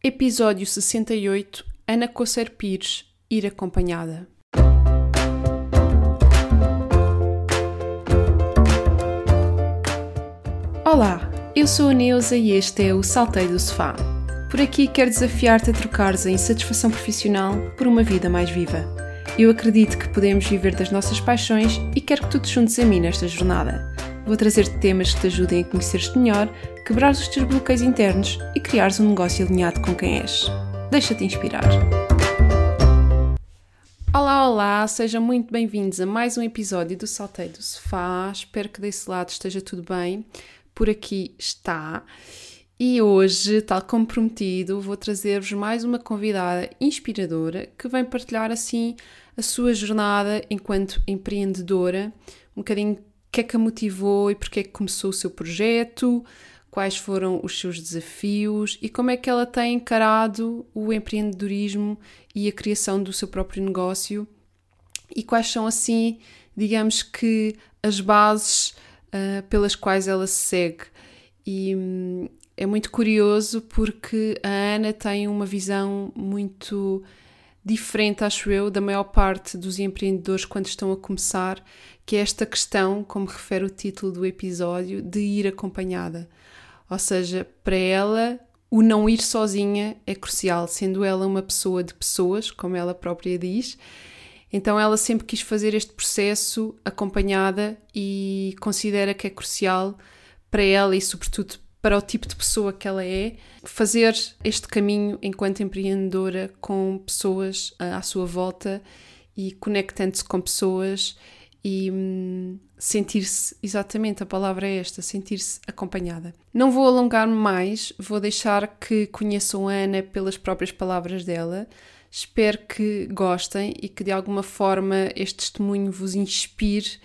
Episódio 68 Ana Coceiro Pires Ir acompanhada. Olá, eu sou a Neuza e este é o Salteio do Sofá. Por aqui quero desafiar-te a trocares a insatisfação profissional por uma vida mais viva. Eu acredito que podemos viver das nossas paixões e quero que tu te juntes a mim nesta jornada. Vou trazer-te temas que te ajudem a conhecer-te melhor, quebrar os teus bloqueios internos e criares um negócio alinhado com quem és. Deixa-te inspirar. Olá, olá, sejam muito bem-vindos a mais um episódio do Salteio do Sofá. Espero que desse lado esteja tudo bem. Por aqui está. E hoje, tal como prometido, vou trazer-vos mais uma convidada inspiradora que vem partilhar assim a sua jornada enquanto empreendedora, um bocadinho que é que a motivou e porque é que começou o seu projeto, quais foram os seus desafios? E como é que ela tem encarado o empreendedorismo e a criação do seu próprio negócio? E quais são assim, digamos que as bases uh, pelas quais ela se segue. E hum, é muito curioso porque a Ana tem uma visão muito diferente, acho eu, da maior parte dos empreendedores quando estão a começar, que é esta questão, como refere o título do episódio, de ir acompanhada. Ou seja, para ela, o não ir sozinha é crucial, sendo ela uma pessoa de pessoas, como ela própria diz. Então ela sempre quis fazer este processo acompanhada e considera que é crucial para ela e sobretudo para o tipo de pessoa que ela é, fazer este caminho enquanto empreendedora com pessoas à sua volta e conectando-se com pessoas e hum, sentir-se, exatamente a palavra é esta, sentir-se acompanhada. Não vou alongar-me mais, vou deixar que conheçam a Ana pelas próprias palavras dela. Espero que gostem e que de alguma forma este testemunho vos inspire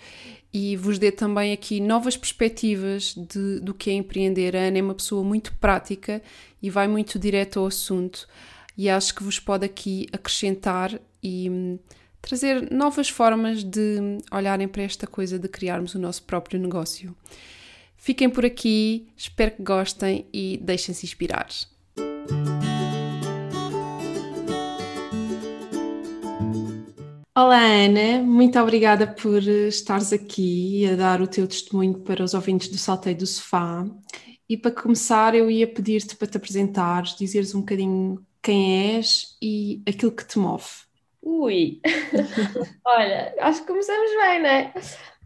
e vos dê também aqui novas perspectivas de, do que é empreender. A Ana é uma pessoa muito prática e vai muito direto ao assunto, e acho que vos pode aqui acrescentar e hum, trazer novas formas de olharem para esta coisa de criarmos o nosso próprio negócio. Fiquem por aqui, espero que gostem e deixem-se inspirar. Olá Ana, muito obrigada por estares aqui a dar o teu testemunho para os ouvintes do Salteio do Sofá. E para começar, eu ia pedir-te para te apresentares, dizeres um bocadinho quem és e aquilo que te move. Ui! Olha, acho que começamos bem, não é?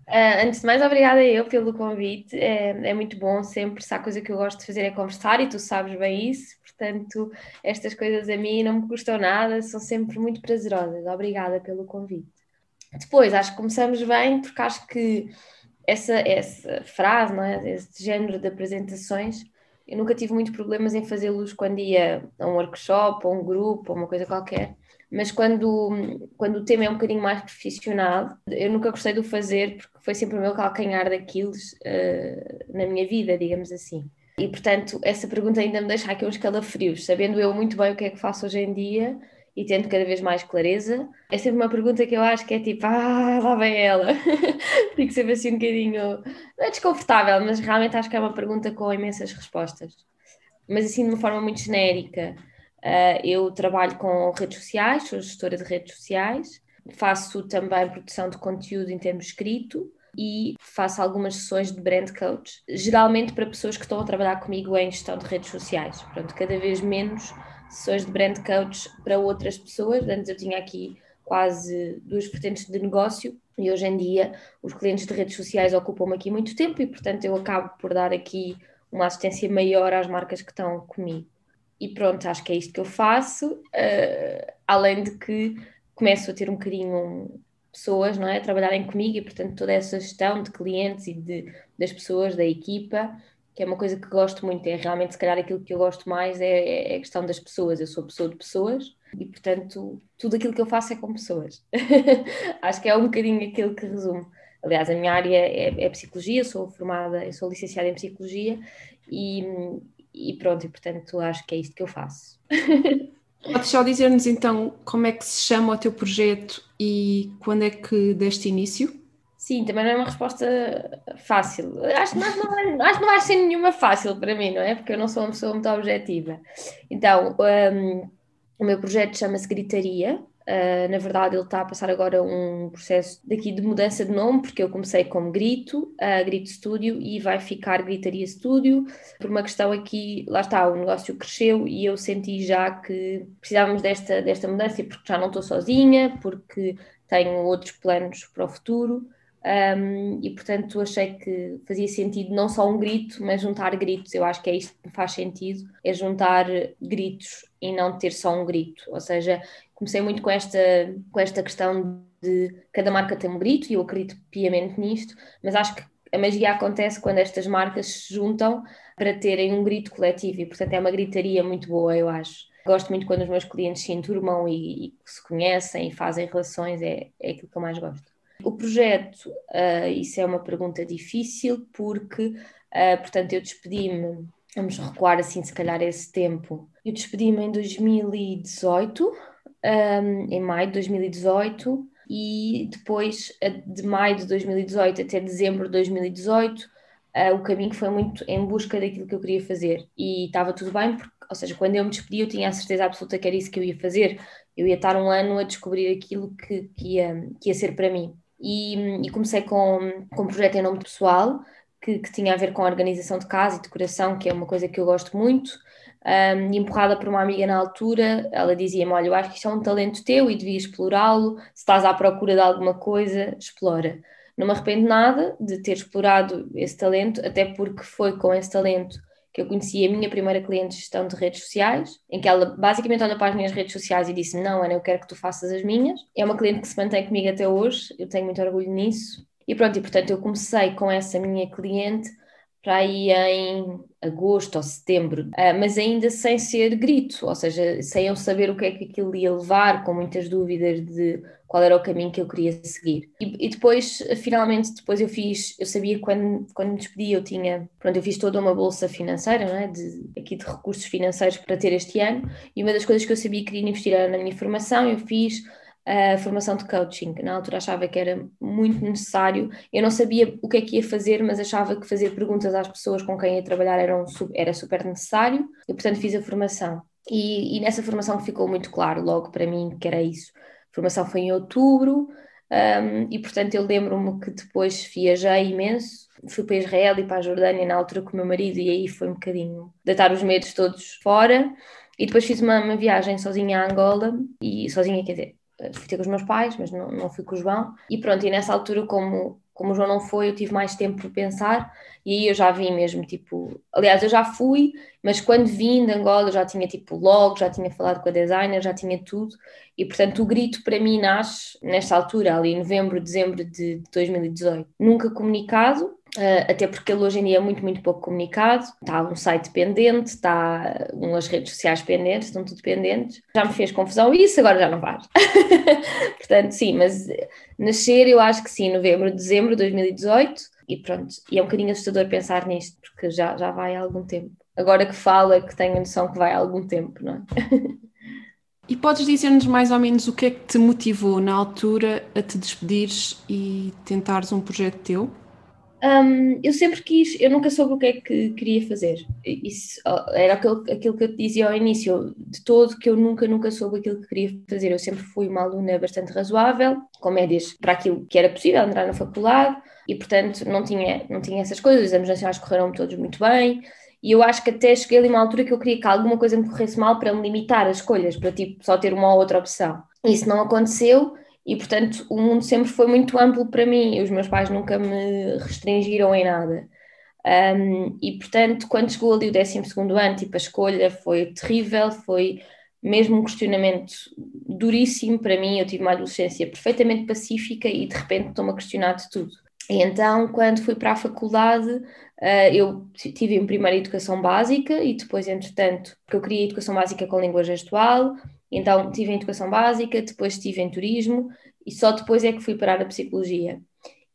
Uh, antes de mais, obrigada eu pelo convite. É, é, muito bom sempre. Se há coisa que eu gosto de fazer é conversar e tu sabes bem isso. Portanto, estas coisas a mim não me custam nada, são sempre muito prazerosas. Obrigada pelo convite. Depois, acho que começamos bem porque acho que essa, essa frase, não é? esse género de apresentações, eu nunca tive muitos problemas em fazê-los quando ia a um workshop, ou um grupo, ou uma coisa qualquer mas quando, quando o tema é um bocadinho mais profissional, eu nunca gostei de o fazer porque foi sempre o meu calcanhar daqueles uh, na minha vida, digamos assim. E portanto, essa pergunta ainda me deixa aqui uns calafrios, sabendo eu muito bem o que é que faço hoje em dia e tendo cada vez mais clareza. É sempre uma pergunta que eu acho que é tipo, ah, lá vem ela. Fico sempre assim um bocadinho, não é desconfortável, mas realmente acho que é uma pergunta com imensas respostas. Mas assim, de uma forma muito genérica. Uh, eu trabalho com redes sociais, sou gestora de redes sociais, faço também produção de conteúdo em termos escrito e faço algumas sessões de brand coach, geralmente para pessoas que estão a trabalhar comigo em gestão de redes sociais. Pronto, cada vez menos sessões de brand coach para outras pessoas. Antes eu tinha aqui quase duas vertentes de negócio e hoje em dia os clientes de redes sociais ocupam-me aqui muito tempo e, portanto, eu acabo por dar aqui uma assistência maior às marcas que estão comigo e pronto, acho que é isto que eu faço, uh, além de que começo a ter um bocadinho pessoas, não é, a trabalharem comigo e portanto toda essa gestão de clientes e de, das pessoas, da equipa, que é uma coisa que gosto muito, é realmente se calhar aquilo que eu gosto mais é, é a questão das pessoas, eu sou pessoa de pessoas e portanto tudo aquilo que eu faço é com pessoas. acho que é um bocadinho aquilo que resume. Aliás, a minha área é, é psicologia, sou formada, eu sou licenciada em psicologia e, e pronto, e portanto acho que é isto que eu faço. Podes só dizer-nos então como é que se chama o teu projeto e quando é que deste início? Sim, também não é uma resposta fácil. Acho que, não, acho que não vai ser nenhuma fácil para mim, não é? Porque eu não sou uma pessoa muito objetiva. Então, um, o meu projeto chama-se Gritaria. Uh, na verdade, ele está a passar agora um processo daqui de mudança de nome, porque eu comecei como Grito, uh, Grito Studio, e vai ficar Gritaria Studio, por uma questão aqui, lá está, o negócio cresceu e eu senti já que precisávamos desta, desta mudança, porque já não estou sozinha, porque tenho outros planos para o futuro. Um, e portanto achei que fazia sentido não só um grito, mas juntar gritos. Eu acho que é isto que faz sentido: é juntar gritos e não ter só um grito. Ou seja, comecei muito com esta, com esta questão de cada marca tem um grito, e eu acredito piamente nisto, mas acho que a magia acontece quando estas marcas se juntam para terem um grito coletivo, e portanto é uma gritaria muito boa, eu acho. Gosto muito quando os meus clientes se enturmam e, e se conhecem e fazem relações, é, é aquilo que eu mais gosto. O projeto, uh, isso é uma pergunta difícil, porque, uh, portanto, eu despedi-me, vamos recuar assim, se calhar, esse tempo. Eu despedi-me em 2018, um, em maio de 2018, e depois, de maio de 2018 até dezembro de 2018, uh, ah, o caminho foi muito em busca daquilo que eu queria fazer. E estava tudo bem, porque, ou seja, quando eu me despedi, eu tinha a certeza absoluta que era isso que eu ia fazer. Eu ia estar um ano a descobrir aquilo que, que, ia, que ia ser para mim e, e comecei com, com um projeto em nome pessoal, que, que, tinha a ver com a organização de casa e decoração, que é uma coisa que eu gosto muito. Um, empurrada por uma amiga na altura, ela dizia-me: Olha, eu acho que isto é um talento teu e devias explorá-lo. Se estás à procura de alguma coisa, explora. Não me arrependo nada de ter explorado esse talento, até porque foi com esse talento que eu conheci a minha primeira cliente de gestão de redes sociais, em que ela basicamente olha para as minhas redes sociais e disse: Não, Ana, eu quero que tu faças as minhas. É uma cliente que se mantém comigo até hoje, eu tenho muito orgulho nisso. E pronto, e portanto eu comecei com essa minha cliente para aí em agosto ou setembro, ah, mas ainda sem ser grito, ou seja, sem eu saber o que é que aquilo ia levar, com muitas dúvidas de qual era o caminho que eu queria seguir. E, e depois, finalmente, depois eu fiz, eu sabia quando, quando me despedi, eu tinha, pronto, eu fiz toda uma bolsa financeira, não é? de, aqui de recursos financeiros para ter este ano, e uma das coisas que eu sabia que queria investir era na minha formação, eu fiz a formação de coaching. Na altura achava que era muito necessário. Eu não sabia o que é que ia fazer, mas achava que fazer perguntas às pessoas com quem ia trabalhar era, um, era super necessário e, portanto, fiz a formação. E, e, nessa formação ficou muito claro logo para mim que era isso. A formação foi em outubro um, e, portanto, eu lembro-me que depois viajei imenso. Fui para Israel e para a Jordânia na altura com o meu marido e aí foi um bocadinho deitar os medos todos fora. E depois fiz uma, uma viagem sozinha a Angola e sozinha, quer dizer, fui ter com os meus pais, mas não, não fui com o João. E pronto, e nessa altura, como, como o João não foi, eu tive mais tempo para pensar e aí eu já vim mesmo, tipo... Aliás, eu já fui, mas quando vim de Angola eu já tinha, tipo, logo, já tinha falado com a designer, já tinha tudo. E, portanto, o grito para mim nasce nesta altura, ali em novembro, dezembro de 2018. Nunca comunicado, até porque ele hoje em dia é muito, muito pouco comunicado. Está um site pendente, está umas redes sociais pendentes, estão tudo pendentes. Já me fez confusão isso, agora já não faz. Portanto, sim, mas nascer eu acho que sim, novembro, dezembro de 2018, e pronto. E é um bocadinho assustador pensar nisto, porque já, já vai há algum tempo. Agora que fala, que tenho a noção que vai há algum tempo, não é? E podes dizer-nos mais ou menos o que é que te motivou na altura a te despedires e tentares um projeto teu? Um, eu sempre quis, eu nunca soube o que é que queria fazer. Isso era aquilo, aquilo que eu te dizia ao início, de todo, que eu nunca, nunca soube aquilo que queria fazer. Eu sempre fui uma aluna bastante razoável, com médias para aquilo que era possível, entrar na faculdade, e portanto não tinha, não tinha essas coisas. Os exames nacionais correram todos muito bem, e eu acho que até cheguei ali uma altura que eu queria que alguma coisa me corresse mal para me limitar as escolhas, para tipo só ter uma ou outra opção. Isso não aconteceu e portanto o mundo sempre foi muito amplo para mim, os meus pais nunca me restringiram em nada. Um, e portanto, quando chegou ali o 12 ano, tipo, a escolha foi terrível, foi mesmo um questionamento duríssimo para mim. Eu tive uma adolescência perfeitamente pacífica e de repente estou-me a questionar de tudo. E então, quando fui para a faculdade, uh, eu tive em primeiro educação básica e depois, entretanto, porque eu queria educação básica com língua gestual, então, tive em educação básica, depois estive em turismo e só depois é que fui parar a psicologia.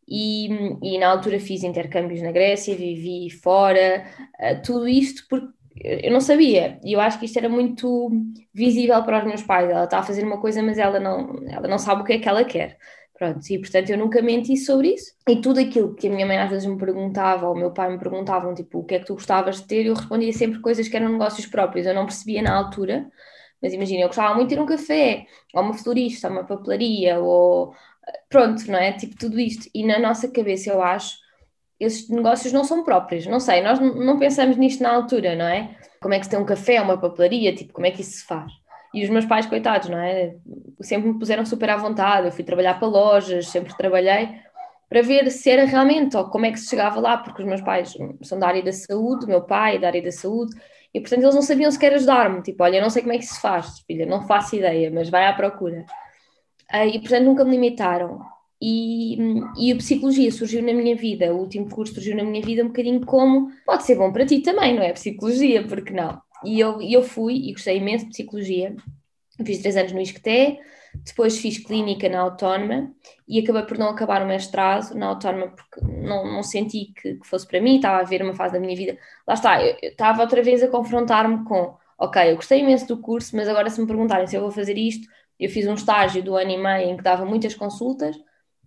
E, e na altura fiz intercâmbios na Grécia, vivi fora, uh, tudo isto porque eu não sabia, e eu acho que isto era muito visível para os meus pais. Ela está a fazer uma coisa, mas ela não, ela não sabe o que é que ela quer. Pronto, e portanto eu nunca menti sobre isso. E tudo aquilo que a minha mãe às vezes me perguntava, ou o meu pai me perguntavam, tipo, o que é que tu gostavas de ter, eu respondia sempre coisas que eram negócios próprios. Eu não percebia na altura, mas imagina, eu gostava muito de ter um café, ou uma florista, ou uma papelaria, ou pronto, não é? Tipo, tudo isto. E na nossa cabeça, eu acho, esses negócios não são próprios. Não sei, nós não pensamos nisto na altura, não é? Como é que se tem um café, uma papelaria, tipo, como é que isso se faz? E os meus pais, coitados, não é? Sempre me puseram super à vontade. Eu fui trabalhar para lojas, sempre trabalhei para ver se era realmente ou como é que se chegava lá, porque os meus pais são da área da saúde, meu pai é da área da saúde, e portanto eles não sabiam sequer ajudar-me. Tipo, olha, eu não sei como é que se faz, filha, não faço ideia, mas vai à procura. Uh, e portanto nunca me limitaram. E, e a psicologia surgiu na minha vida, o último curso surgiu na minha vida um bocadinho como pode ser bom para ti também, não é? Psicologia, porque não? E eu, eu fui e gostei imenso de psicologia. Fiz três anos no ISCTE, depois fiz clínica na Autónoma e acabei por não acabar o mestrado na Autónoma porque não, não senti que, que, fosse para mim, estava a ver uma fase da minha vida. Lá está, eu, eu estava outra vez a confrontar-me com: ok, eu gostei imenso do curso, mas agora se me perguntarem se eu vou fazer isto, eu fiz um estágio do ano e meio em que dava muitas consultas,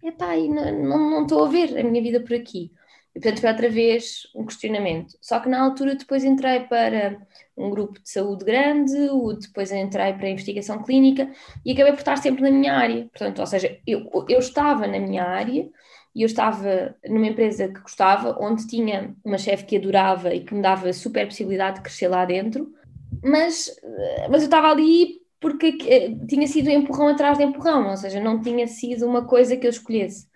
epá, e não, estou a ver a minha vida por aqui. E portanto foi outra vez um questionamento. Só que na altura depois entrei para um grupo de saúde grande, depois entrei para a investigação clínica e acabei por estar sempre na minha área. Portanto, ou seja, eu, eu estava na minha área e eu estava numa empresa que gostava, onde tinha uma chefe que adorava e que me dava super possibilidade de crescer lá dentro, mas, mas eu estava ali porque eh, tinha sido empurrão atrás de empurrão, ou seja, não tinha sido uma coisa que eu escolhesse.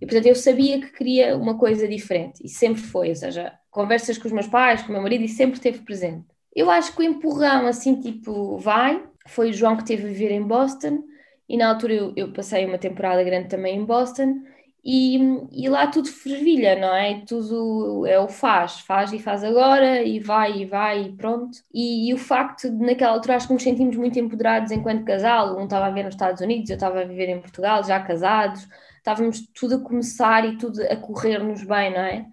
E portanto eu sabia que queria uma coisa diferente e sempre foi, ou seja, conversas com os meus pais, com o meu marido e sempre esteve presente. Eu acho que o empurrão, assim, tipo, vai. Foi o João que teve a viver em Boston e na altura eu, eu passei uma temporada grande também em Boston e, e, lá tudo fervilha, não é? Tudo é o faz, faz e faz agora, e vai e vai e pronto. E, e, o facto de, naquela altura, acho que nos sentimos muito empoderados enquanto casal. Um estava a viver nos Estados Unidos, eu estava a viver em Portugal, já casados, estávamos tudo a começar e tudo a correr-nos bem, não é?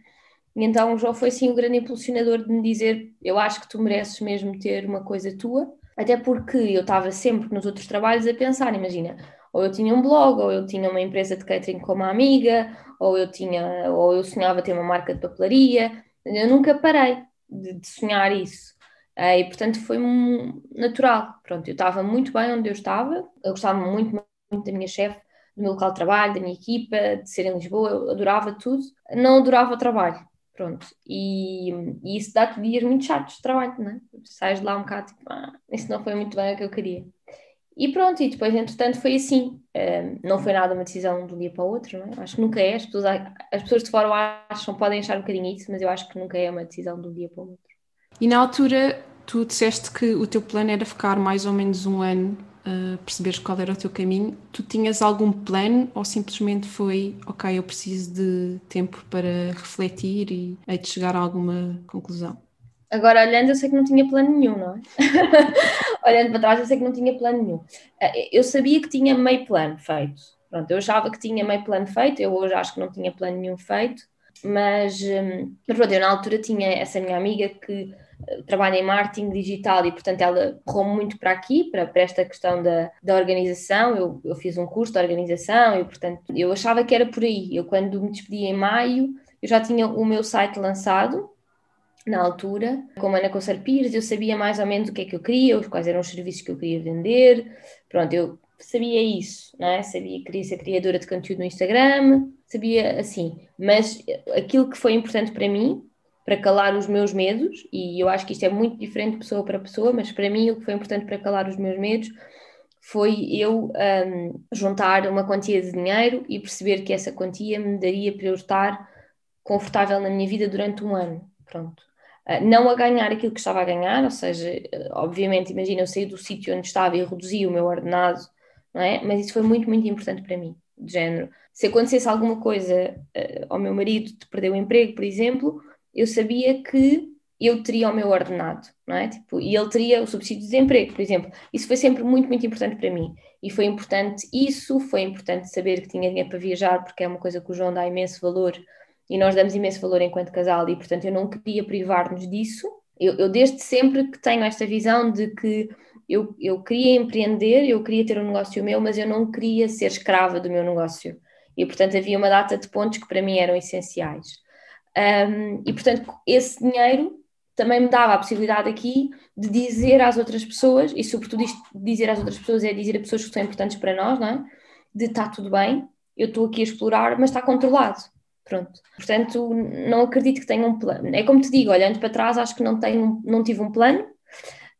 E então o João foi sim o grande impulsionador de me dizer: Eu acho que tu mereces mesmo ter uma coisa tua, até porque eu estava sempre nos outros trabalhos a pensar, imagina ou eu tinha um blog, ou eu tinha uma empresa de catering com uma amiga, ou eu tinha, ou eu sonhava ter uma marca de papelaria. Eu nunca parei de, de sonhar isso. Uh, e portanto foi um natural. Pronto, eu estava muito bem onde eu estava, eu gostava muito, muito da minha chefe, do meu local de trabalho, da minha equipa, de ser em Lisboa, eu adorava tudo. Não adorava o trabalho, pronto. E, e isso dá-te dias muito chatos de trabalho, não é? Sais de lá um bocado tipo, ah, isso não foi muito bem o que eu queria. E pronto, e depois, entretanto, foi assim. Não foi nada uma decisão de um dia para o outro, não é? Acho que nunca é. As pessoas, as pessoas de fora acham, podem achar um bocadinho isso, mas eu acho que nunca é uma decisão de um dia para o outro. E na altura, tu disseste que o teu plano era ficar mais ou menos um ano, perceberes qual era o teu caminho. Tu tinhas algum plano ou simplesmente foi, ok, eu preciso de tempo para refletir e hei de chegar a alguma conclusão? Agora, olhando, eu sei que não tinha plano nenhum, não é? olhando para trás, eu sei que não tinha plano nenhum. Eh, eu sabia que tinha meio plano feito. Pronto, eu achava que tinha meio plano feito, eu hoje acho que não tinha plano nenhum feito, mas, hum, mas pronto, eu na altura tinha essa minha amiga que trabalha em marketing digital e, portanto, ela correu muito para aqui, para, para esta questão da, da organização. Eu, eu fiz um curso de organização e, portanto, eu achava que era por aí. Eu, quando me despedi em maio, eu já tinha o meu site lançado, na altura, como Ana Concer Pires, eu sabia mais ou menos o que é que eu queria, quais eram os serviços que eu queria vender, pronto, eu sabia isso, não é? Sabia que queria ser criadora de conteúdo no Instagram, sabia assim, mas aquilo que foi importante para mim, para calar os meus medos, e eu acho que isto é muito diferente de pessoa para pessoa, mas para mim o que foi importante para calar os meus medos foi eu um, juntar uma quantia de dinheiro e perceber que essa quantia me daria para eu estar confortável na minha vida durante um ano. Pronto. Ah, não a ganhar aquilo que estava a ganhar, ou seja, ah, obviamente, imagina, eu saí do sítio onde estava e reduzi o meu ordenado, não é? Mas isso foi muito, muito importante para mim, de género. Se acontecesse alguma coisa uh, ao meu marido de perder o emprego, por exemplo, eu sabia que eu teria o meu ordenado, não é? Tipo, e ele teria o subsídio de desemprego, por exemplo. Isso foi sempre muito, muito importante para mim. E foi importante isso, foi importante saber que tinha dinheiro para viajar, porque é uma coisa que o João dá imenso valor e nós damos imenso valor enquanto casal e, portanto, eu não queria privar-nos disso. Eu, eu, desde sempre que tenho esta visão de que eu, eu queria empreender, eu queria ter um negócio meu, mas eu não queria ser escrava do meu negócio. E, portanto, havia uma data de pontos que para mim eram essenciais. Um, e, portanto, esse dinheiro também me dava a possibilidade aqui de dizer às outras pessoas, e sobretudo isto dizer às outras pessoas é dizer a pessoas que são importantes para nós, não é? De está tudo bem, eu estou aqui a explorar, mas está controlado. Pronto. Portanto, não acredito que tenha um plano. É como te digo, olhando para trás, acho que não, tenho, não tive um plano.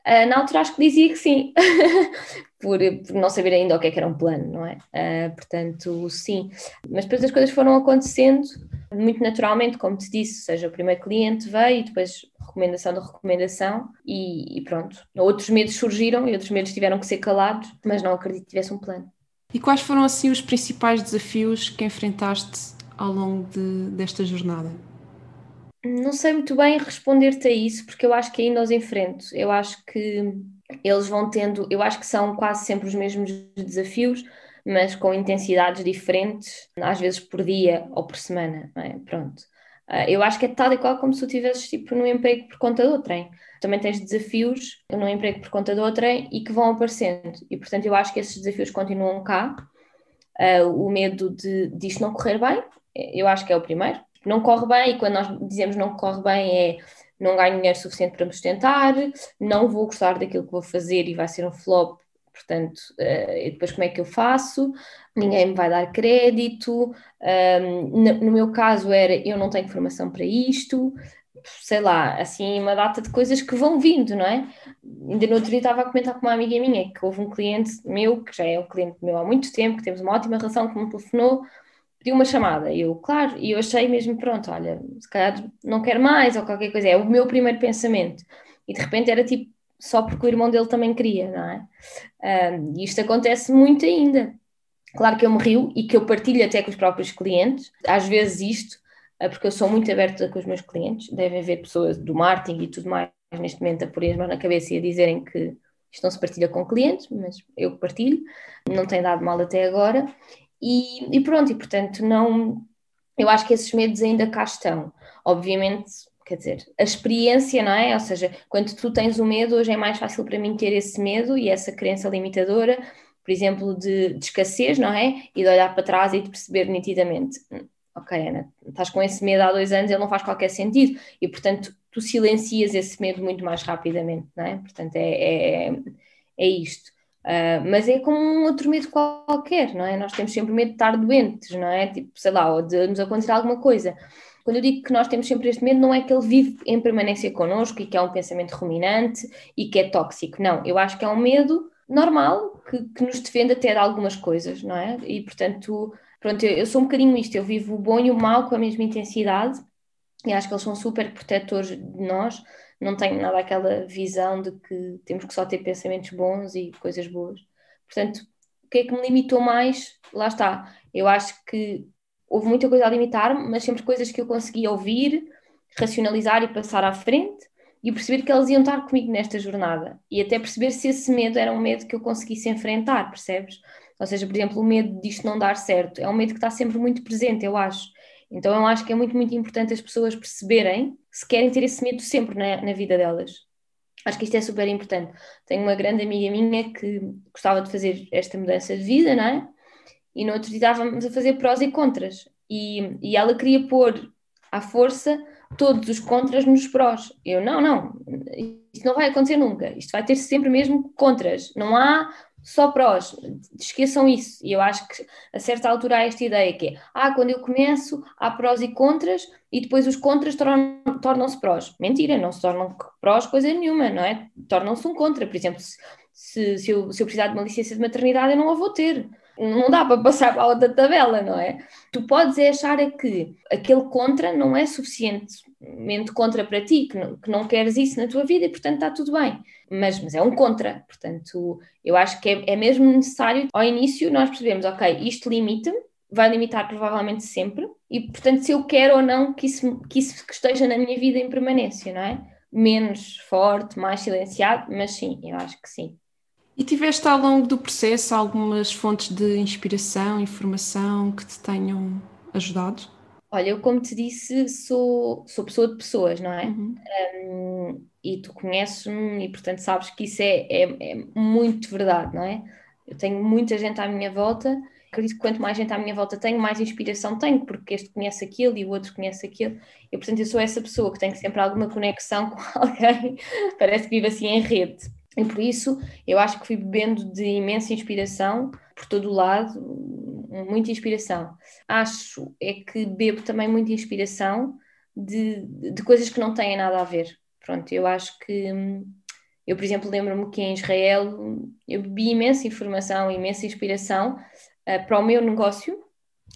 Uh, na altura acho que dizia que sim, por, por, não saber ainda o que é que era um plano, não é? Uh, portanto, sim. Mas depois as coisas foram acontecendo muito naturalmente, como te disse, seja, o primeiro cliente veio e depois recomendação da recomendação e, e, pronto. Outros medos surgiram e outros medos tiveram que ser calados, mas não acredito que tivesse um plano. E quais foram assim os principais desafios que enfrentaste ao longo de, desta jornada? Não sei muito bem responder-te a isso, porque eu acho que ainda os enfrento. Eu acho que eles vão tendo, eu acho que são quase sempre os mesmos desafios, mas com intensidades diferentes, às vezes por dia ou por semana, é? Pronto. Ah, eu acho que é tal e qual como se tu estivesses tipo, num emprego por conta do trem. Também tens desafios num emprego por conta do trem e que vão aparecendo. E, portanto, eu acho que esses desafios continuam cá. Uh, o medo de, de isto não correr bem, eu acho que é o primeiro. Não corre bem, e quando nós dizemos não corre bem, é não ganho dinheiro suficiente para me sustentar, não vou gostar daquilo que vou fazer e vai ser um flop, portanto, uh, depois como é que eu faço? Ninguém me vai dar crédito. Um, no, no meu caso era eu não tenho formação para isto, sei lá, assim, uma data de coisas que vão vindo, não é? Ainda no outro dia estava a comentar com uma amiga minha que houve um cliente meu, que já é um cliente meu há muito tempo, que temos uma ótima relação, que me telefonou pediu uma chamada. E eu, claro, e eu achei mesmo, pronto, olha, se calhar não quero mais ou qualquer coisa. É o meu primeiro pensamento. E de repente era tipo, só porque o irmão dele também queria, não é? Um, e isto acontece muito ainda. Claro que eu me rio e que eu partilho até com os próprios clientes, às vezes isto, ah, porque eu sou muito aberta com os meus clientes, devem haver pessoas do marketing e tudo mais neste momento a pôr as mãos na cabeça e a dizerem que isto não se partilha com clientes, mas eu partilho, não tem dado mal até agora, e, e pronto, e portanto, não. Eu acho que esses medos ainda cá estão. Obviamente, quer dizer, a experiência, não é? Ou seja, quando tu tens o medo, hoje é mais fácil para mim ter esse medo e essa crença limitadora, por exemplo, de, de escassez, não é? E de olhar para trás e de perceber nitidamente. Hum, ok, Ana, estás com esse medo há dois anos, ele não faz qualquer sentido. E, portanto, tu silencias esse medo muito mais rapidamente, não é? Portanto, é, é, é isto. Uh, mas é como um outro medo qualquer, não é? Nós temos sempre medo de estar doentes, não é? Tipo, sei lá, ou de nos acontecer alguma coisa. Quando eu digo que nós temos sempre este medo, não é que ele vive em permanência connosco e que é um pensamento ruminante e que é tóxico. Não, eu acho que é um medo normal que, que nos defende até de algumas coisas, não é? E portanto, pronto, eu, eu sou um bocadinho isto, eu vivo o bom e o mal com a mesma intensidade e acho que eles são super protetores de nós não tenho nada aquela visão de que temos que só ter pensamentos bons e coisas boas. Portanto, o que é que me limitou mais? Lá está. Eu acho que houve muita coisa a limitar-me, mas sempre coisas que eu conseguia ouvir, racionalizar e passar à frente e perceber que elas iam estar comigo nesta jornada e até perceber se esse medo era um medo que eu conseguisse enfrentar, percebes? Ou seja, por exemplo, o medo disto não dar certo é um medo que está sempre muito presente, eu acho. Então eu acho que é muito, muito importante as pessoas perceberem se querem ter esse medo sempre na, na vida delas. Acho que isto é super importante. Tenho uma grande amiga minha que gostava de fazer esta mudança de vida, não é? E no outro dia estávamos a fazer prós e contras. E, e ela queria pôr à força todos os contras nos prós. Eu, não, não, isto não vai acontecer nunca. Isto vai ter sempre mesmo contras. Não há só prós, esqueçam isso. E eu acho que a certa altura há esta ideia que é, ah, quando eu começo há prós e contras e depois os contras tornam-se tornam prós. Mentira, não se tornam prós coisa nenhuma, não é? Tornam-se um contra. Por exemplo, se, se, eu, se eu precisar de uma licença de maternidade, eu não a vou ter não dá para passar para a outra tabela, não é? Tu podes é achar é que aquele contra não é suficientemente contra para ti, que não, que não queres isso na tua vida e portanto está tudo bem. Mas, mas é um contra, portanto eu acho que é, é mesmo necessário ao início nós percebemos, ok, isto limita-me, vai limitar provavelmente sempre e portanto se eu quero ou não que isso, que isso esteja na minha vida em permanência, não é? Menos forte, mais silenciado, mas sim, eu acho que sim. E tiveste ao longo do processo algumas fontes de inspiração, informação que te tenham ajudado? Olha, eu como te disse, sou, sou pessoa de pessoas, não é? Uhum. Um, e tu conheces-me e portanto sabes que isso é, é, é, muito verdade, não é? Eu tenho muita gente à minha volta Acredito que quanto mais gente à minha volta tenho, mais inspiração tenho, porque este conhece aquilo e o outro conhece aquilo. E, portanto, eu sou essa pessoa que tem sempre alguma conexão com alguém, parece que vive assim em rede. E por isso, eu acho que fui bebendo de imensa inspiração por todo o lado, muita inspiração. Acho é que bebo também muita inspiração de, de coisas que não têm nada a ver. Pronto, eu acho que eu, por exemplo, lembro-me que em Israel eu bebi imensa informação, imensa inspiração uh, para o meu negócio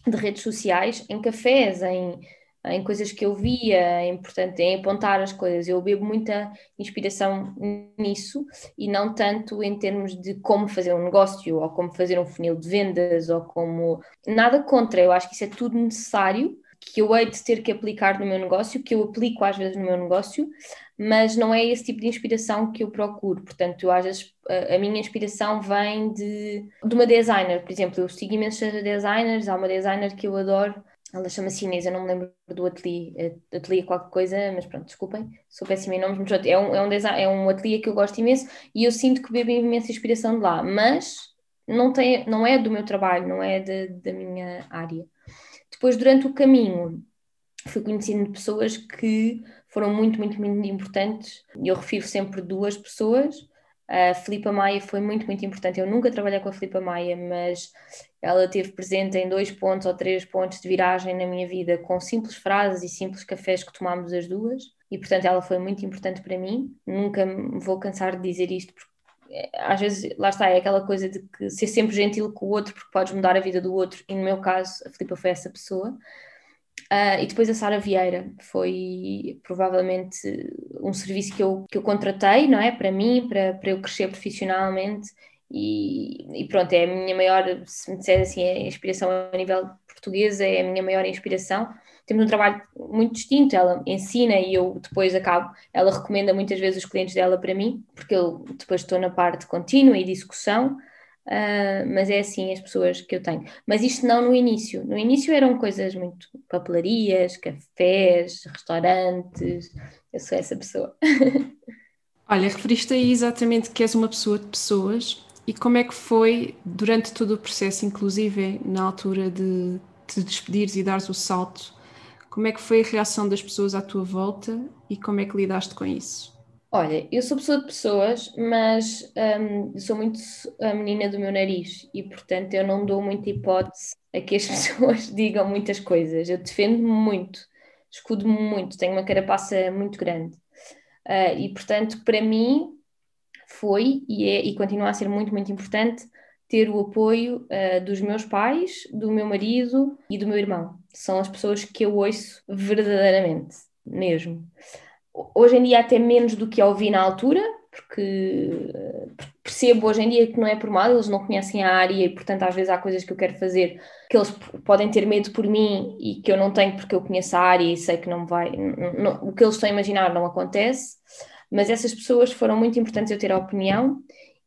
de redes sociais, em cafés, em, em coisas que eu via, em, portanto, em apontar as coisas. Eu bebo muita inspiração nisso e não tanto em termos de como fazer um negócio ou como fazer um funil de vendas ou como. Nada contra, eu acho que isso é tudo necessário que eu hei de ter que aplicar no meu negócio, que eu aplico às vezes no meu negócio, mas não é esse tipo de inspiração que eu procuro. Portanto, eu, às vezes a, a minha inspiração vem de, de uma designer, por exemplo, eu sigo imensas designers, há uma designer que eu adoro, ela chama-se Inês, eu não me lembro do ateliê, é, ateliê qualquer coisa, mas pronto, desculpem, sou péssima em nomes, mas é um, é um, design, é um ateliê que eu gosto imenso e eu sinto que bebo imensa inspiração de lá, mas não, tem, não é do meu trabalho, não é de, da minha área. Depois, durante o caminho, fui conhecendo pessoas que foram muito, muito, muito importantes. E eu refiro sempre duas pessoas. A Filipa Maia foi muito, muito importante. Eu nunca trabalhei com a Filipa Maia, mas ela esteve presente em dois pontos ou três pontos de viragem na minha vida, com simples frases e simples cafés que tomámos as duas. E, portanto, ela foi muito importante para mim. Nunca me vou cansar de dizer isto, porque eh, às vezes, lá está, é aquela coisa de que ser sempre gentil com o outro, porque podes mudar a vida do outro, e no meu caso, a Filipa foi essa pessoa. Uh, e depois a Sara Vieira foi provavelmente um serviço que eu, que eu contratei, não é? Para mim, para, para eu crescer profissionalmente. E, e pronto, é a minha maior, se me disser assim, a inspiração a nível português, é a minha maior inspiração. Temos um trabalho muito distinto, ela ensina e eu depois acabo, ela recomenda muitas vezes os clientes dela para mim, porque eu depois estou na parte contínua e discussão, Uh, mas é assim as pessoas que eu tenho. Mas isto não no início. No início eram coisas muito papelarias, cafés, restaurantes. Eu sou essa pessoa. Olha, referiste aí exatamente que és uma pessoa de pessoas e como é que foi durante todo o processo, inclusive na altura de te despedires e dares o salto, como é que foi a reação das pessoas à tua volta e como é que lidaste com isso? Olha, eu sou pessoa de pessoas, mas um, sou muito a menina do meu nariz e, portanto, eu não dou muita hipótese a que as pessoas digam muitas coisas. Eu defendo-me muito, escudo-me muito, tenho uma carapaça muito grande. Uh, e, portanto, para mim foi e, é, e continua a ser muito, muito importante ter o apoio uh, dos meus pais, do meu marido e do meu irmão. São as pessoas que eu ouço verdadeiramente, mesmo hoje em dia até menos do que ouvi na altura, porque percebo hoje em dia que não é por mal, eles não conhecem a área e, portanto, às vezes há coisas que eu quero fazer que eles podem ter medo por mim e que eu não tenho porque eu conheço a área e sei que não vai. Não, o que eles estão a imaginar não acontece, mas essas pessoas foram muito importantes eu ter a opinião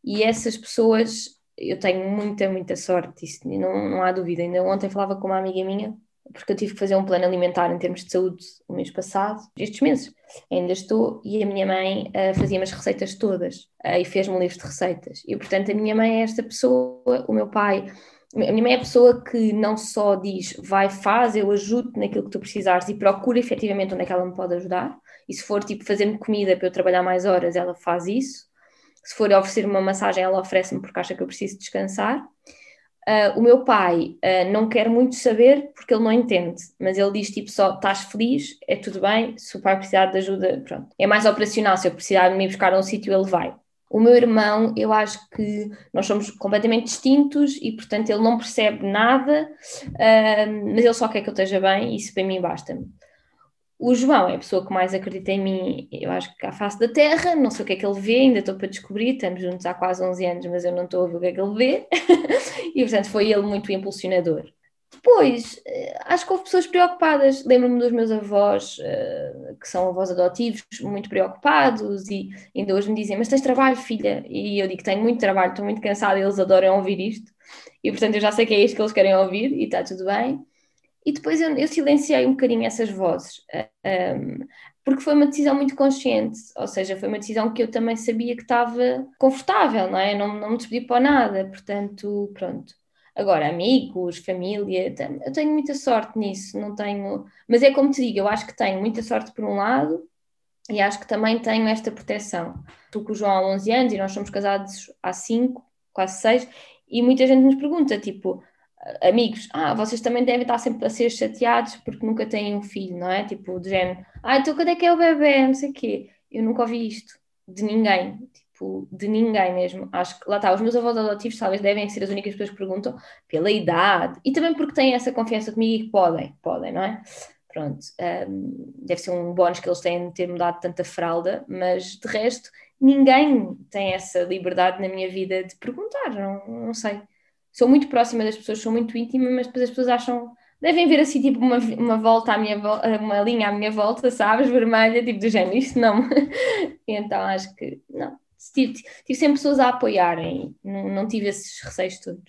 e essas pessoas eu tenho muita, muita sorte, isso não, não há dúvida. Ainda ontem falava com uma amiga minha porque eu tive que fazer um plano alimentar em termos de saúde o mês passado, estes meses. Ainda estou, e a minha mãe uh, fazia-me as receitas todas uh, e fez-me um livro de receitas. E portanto, a minha mãe é esta pessoa, o meu pai. A minha mãe é a pessoa que não só diz vai, faz, eu ajudo naquilo que tu precisares e procura efetivamente onde é que ela me pode ajudar. E se for tipo fazer-me comida para eu trabalhar mais horas, ela faz isso. Se for oferecer-me uma massagem, ela oferece-me porque acha que eu preciso descansar. Uh, o meu pai uh, não quer muito saber porque ele não entende, mas ele diz tipo só: estás feliz, é tudo bem, se o pai precisar de ajuda, pronto. É mais operacional, se eu precisar de me buscar a um sítio, ele vai. O meu irmão, eu acho que nós somos completamente distintos e, portanto, ele não percebe nada, uh, mas ele só quer que eu esteja bem e isso para mim basta-me. O João é a pessoa que mais acredita em mim, eu acho que à face da Terra, não sei o que é que ele vê, ainda estou para descobrir, estamos juntos há quase 11 anos, mas eu não estou a ver o que é que ele vê, e portanto foi ele muito impulsionador. Depois, eh, acho que houve pessoas preocupadas, lembro-me dos meus avós, eh, que são avós adotivos, muito preocupados, e ainda hoje me dizem, mas tens trabalho, filha? E eu digo, tenho muito trabalho, estou muito cansada, eles adoram ouvir isto, e portanto eu já sei que é isto que eles querem ouvir, e está tudo bem. E depois eu, eu silenciei um bocadinho essas vozes, um, porque foi uma decisão muito consciente, ou seja, foi uma decisão que eu também sabia que estava confortável, não é? Não, não me despedi para nada, portanto, pronto. Agora, amigos, família, eu tenho muita sorte nisso, não tenho. Mas é como te digo, eu acho que tenho muita sorte por um lado e acho que também tenho esta proteção. Estou com o João há 11 anos e nós somos casados há 5, quase 6, e muita gente nos pergunta, tipo, amigos, ah, vocês também devem estar sempre a ser chateados porque nunca têm um filho, não é? Tipo, de género, ah, então quando é que é o bebê? Não sei o quê. Eu nunca ouvi isto de ninguém tipo, de ninguém mesmo. Acho que lá está, os meus avós adotivos talvez devem ser as únicas pessoas que perguntam pela idade e também porque têm essa confiança comigo e que podem, podem, não é? Pronto, um, deve ser um bónus que eles têm de ter mudado tanta fralda, mas de resto, ninguém tem essa liberdade na minha vida de perguntar, não, não sei. Sou muito próxima das pessoas, sou muito íntima, mas depois as pessoas acham devem ver assim, tipo, uma, uma volta à minha uma linha à minha volta, sabes, vermelha, tipo do género, isto não. então acho que não, tive, tive sempre pessoas a apoiarem, não, não tive esses receios todos.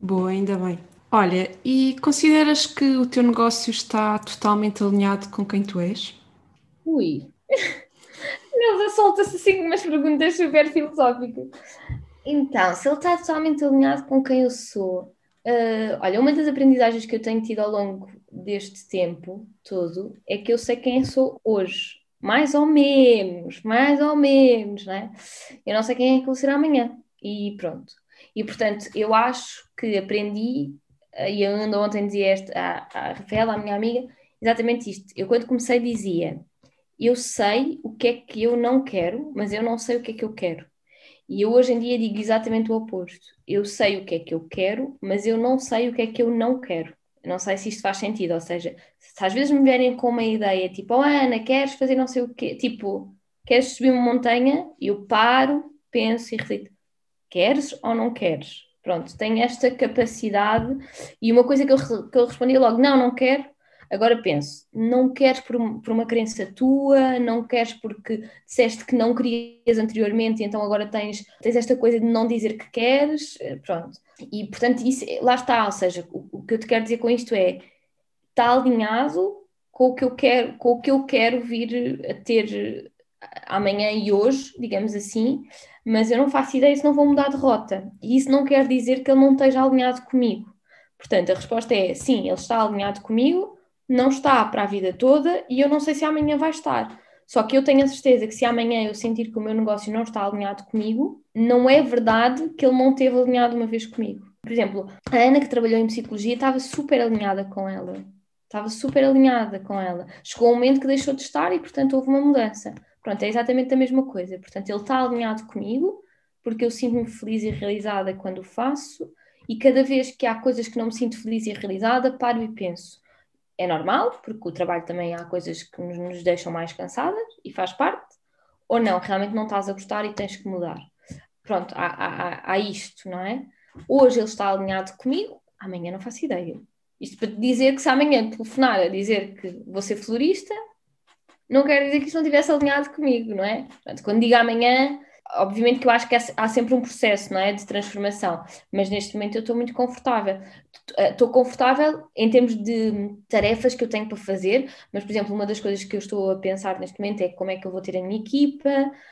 Boa, ainda bem. Olha, e consideras que o teu negócio está totalmente alinhado com quem tu és? Ui, Nelsa solta-se assim umas perguntas super filosóficas. Então, se ele está totalmente alinhado com quem eu sou, uh, olha, uma das aprendizagens que eu tenho tido ao longo deste tempo todo é que eu sei quem eu sou hoje mais ou menos, mais ou menos, né? Eu não sei quem é que vou ser amanhã. E pronto. E portanto, eu acho que aprendi, e eu ainda ontem dizia esta, à, à Rafaela, a minha amiga, exatamente isto. Eu quando comecei dizia, eu sei o que é que eu não quero, mas eu não sei o que é que eu quero. E eu hoje em dia digo exatamente o oposto. Eu sei o que é que eu quero, mas eu não sei o que é que eu não quero. Não sei se isto faz sentido, ou seja, se às vezes me vierem com uma ideia tipo, oh Ana, queres fazer não sei o quê, tipo, queres subir uma montanha? Eu paro, penso e reflito, queres ou não queres? Pronto, tenho esta capacidade e uma coisa que eu, que eu respondi logo, não, não quero, Agora penso, não queres por, por, uma crença tua, não queres porque disseste que não querias anteriormente, então agora tens, tens esta coisa de não dizer que queres, eh, pronto. E portanto, isso, lá está, ou seja, o, o que eu te quero dizer com isto é, está alinhado com o que eu quero, com o que eu quero vir a ter amanhã e hoje, digamos assim, mas eu não faço ideia se não vou mudar de rota. E isso não quer dizer que ele não esteja alinhado comigo. Portanto, a resposta é sim, ele está alinhado comigo, não está para a vida toda e eu não sei se amanhã vai estar. Só que eu tenho a certeza que se amanhã eu sentir que o meu negócio não está alinhado comigo, não é verdade que ele não teve alinhado uma vez comigo. Por exemplo, a Ana que trabalhou em psicologia estava super alinhada com ela. Estava super alinhada com ela. Chegou um momento que deixou de estar e, portanto, houve uma mudança. Pronto, é exatamente a mesma coisa. Portanto, ele está alinhado comigo porque eu sinto-me feliz e realizada quando o faço e cada vez que há coisas que não me sinto feliz e realizada, paro e penso é normal, porque o trabalho também há coisas que nos, nos deixam mais cansadas e faz parte, ou não, realmente não estás a gostar e tens que mudar. Pronto, há, há, há isto, não é? Hoje ele está alinhado comigo, amanhã não faço ideia. Isto para te dizer que se amanhã telefonar a dizer que vou ser florista, não quer dizer que isto não estivesse alinhado comigo, não é? Portanto, quando digo amanhã, obviamente que eu acho que há sempre um processo, não é, de transformação, mas neste momento eu estou muito confortável. Estou confortável em termos de tarefas que eu tenho para fazer, mas, por exemplo, uma das coisas que eu estou a pensar neste momento é como é que eu vou ter a minha equipa,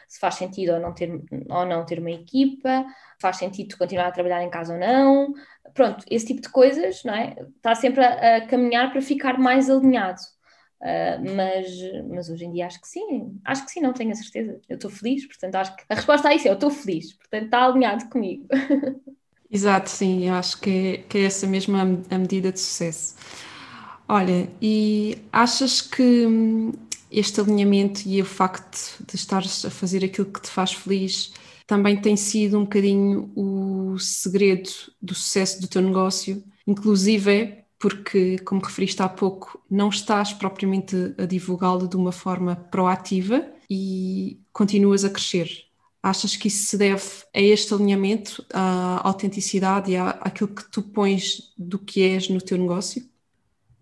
se faz sentido ou não ter, ou não ter uma equipa, faz sentido continuar a trabalhar em casa ou não. Pronto, esse tipo de coisas, não é? Está sempre a, a caminhar para ficar mais alinhado. Uh, mas, mas hoje em dia acho que sim, acho que sim, não tenho a certeza. Eu estou feliz, portanto acho que a resposta a isso é eu estou feliz, portanto está alinhado comigo. Exato, sim, eu acho que é, que é essa mesma a medida de sucesso. Olha, e achas que hum, este alinhamento e o facto de estares a fazer aquilo que te faz feliz também tem sido um bocadinho o segredo do sucesso do teu negócio, inclusive porque, como referiste há pouco, não estás propriamente a divulgá-lo de uma forma proativa e continuas a crescer. Achas que isso se deve a este alinhamento, à autenticidade e à, àquilo que tu pões do que és no teu negócio?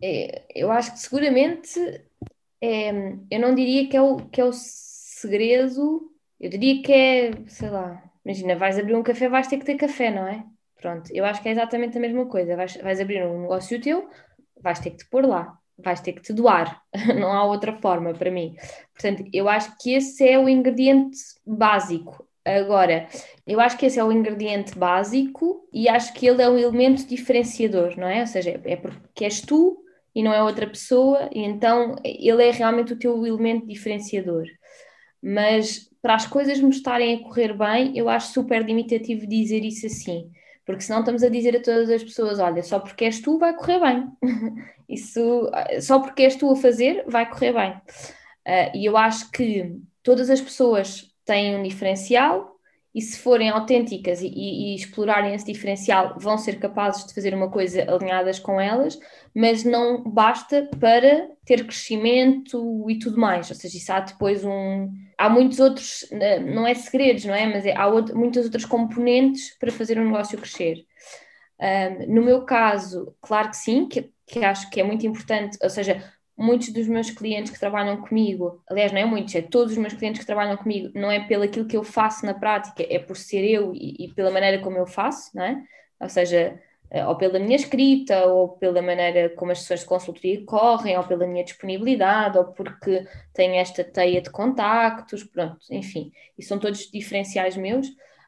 É, eu acho que seguramente é, eu não diria que é, o, que é o segredo, eu diria que é, sei lá, imagina, vais abrir um café, vais ter que ter café, não é? Pronto, eu acho que é exatamente a mesma coisa. Vais, vais abrir um negócio teu, vais ter que te pôr lá, vais ter que te doar. Não há outra forma para mim. Portanto, eu acho que esse é o ingrediente básico. Agora, eu acho que esse é o ingrediente básico e acho que ele é um elemento diferenciador, não é? Ou seja, é porque és tu e não é outra pessoa, e então ele é realmente o teu elemento diferenciador. Mas para as coisas me estarem a correr bem, eu acho super limitativo dizer isso assim, porque senão estamos a dizer a todas as pessoas: olha, só porque és tu vai correr bem, isso só porque és tu a fazer vai correr bem. Uh, e eu acho que todas as pessoas têm um diferencial e se forem autênticas e, e, e, explorarem esse diferencial, vão ser capazes de fazer uma coisa alinhadas com elas, mas não basta para ter crescimento e tudo mais. Ou seja, isso há depois um. Há muitos outros, não é segredos, não é? Mas é, há outro, muitas outras componentes para fazer um negócio crescer. Um, no meu caso, claro que sim, que, que acho que é muito importante, ou seja, muitos dos meus clientes que trabalham comigo, aliás, não é muitos, é todos os meus clientes que trabalham comigo, não é pelo aquilo que eu faço na prática, é por ser eu e, e pela maneira como eu faço, não é? Ou seja, eh, ou pela minha escrita, ou pela maneira como as sessões de consultoria correm, ou pela minha disponibilidade, ou porque tenho esta teia de contactos, pronto, enfim, e são todos diferenciais meus,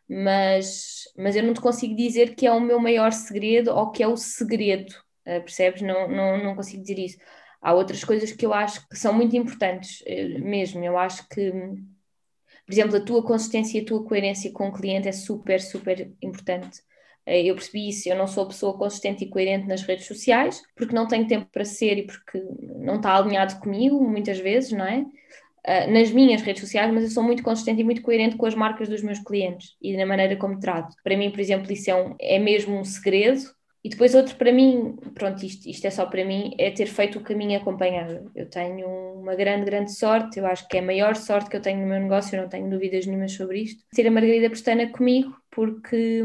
mas, mas eu não te consigo dizer que é o meu maior segredo ou que é o segredo, eh, percebes? Não, não, não consigo dizer isso há outras coisas que eu acho que são muito importantes eh, mesmo. Eu acho que, por exemplo, a tua consistência e a tua coerência com o cliente é super, super importante. Eh, eu percebi isso, eu não sou pessoa consistente e coerente nas redes sociais, porque não tenho tempo para ser e porque não está alinhado comigo, muitas vezes, não é? Eh, nas minhas redes sociais, mas eu sou muito consistente e muito coerente com as marcas dos meus clientes e na maneira como trato. Para mim, por exemplo, isso é, um, é mesmo um segredo e depois outro para mim, pronto, isto, isto é só para mim, é ter feito o caminho acompanhado. Eu tenho uma grande, grande sorte, eu acho que é a maior sorte que eu tenho no meu negócio, eu não tenho dúvidas nenhumas sobre isto. Ter a Margarida Pestana comigo, porque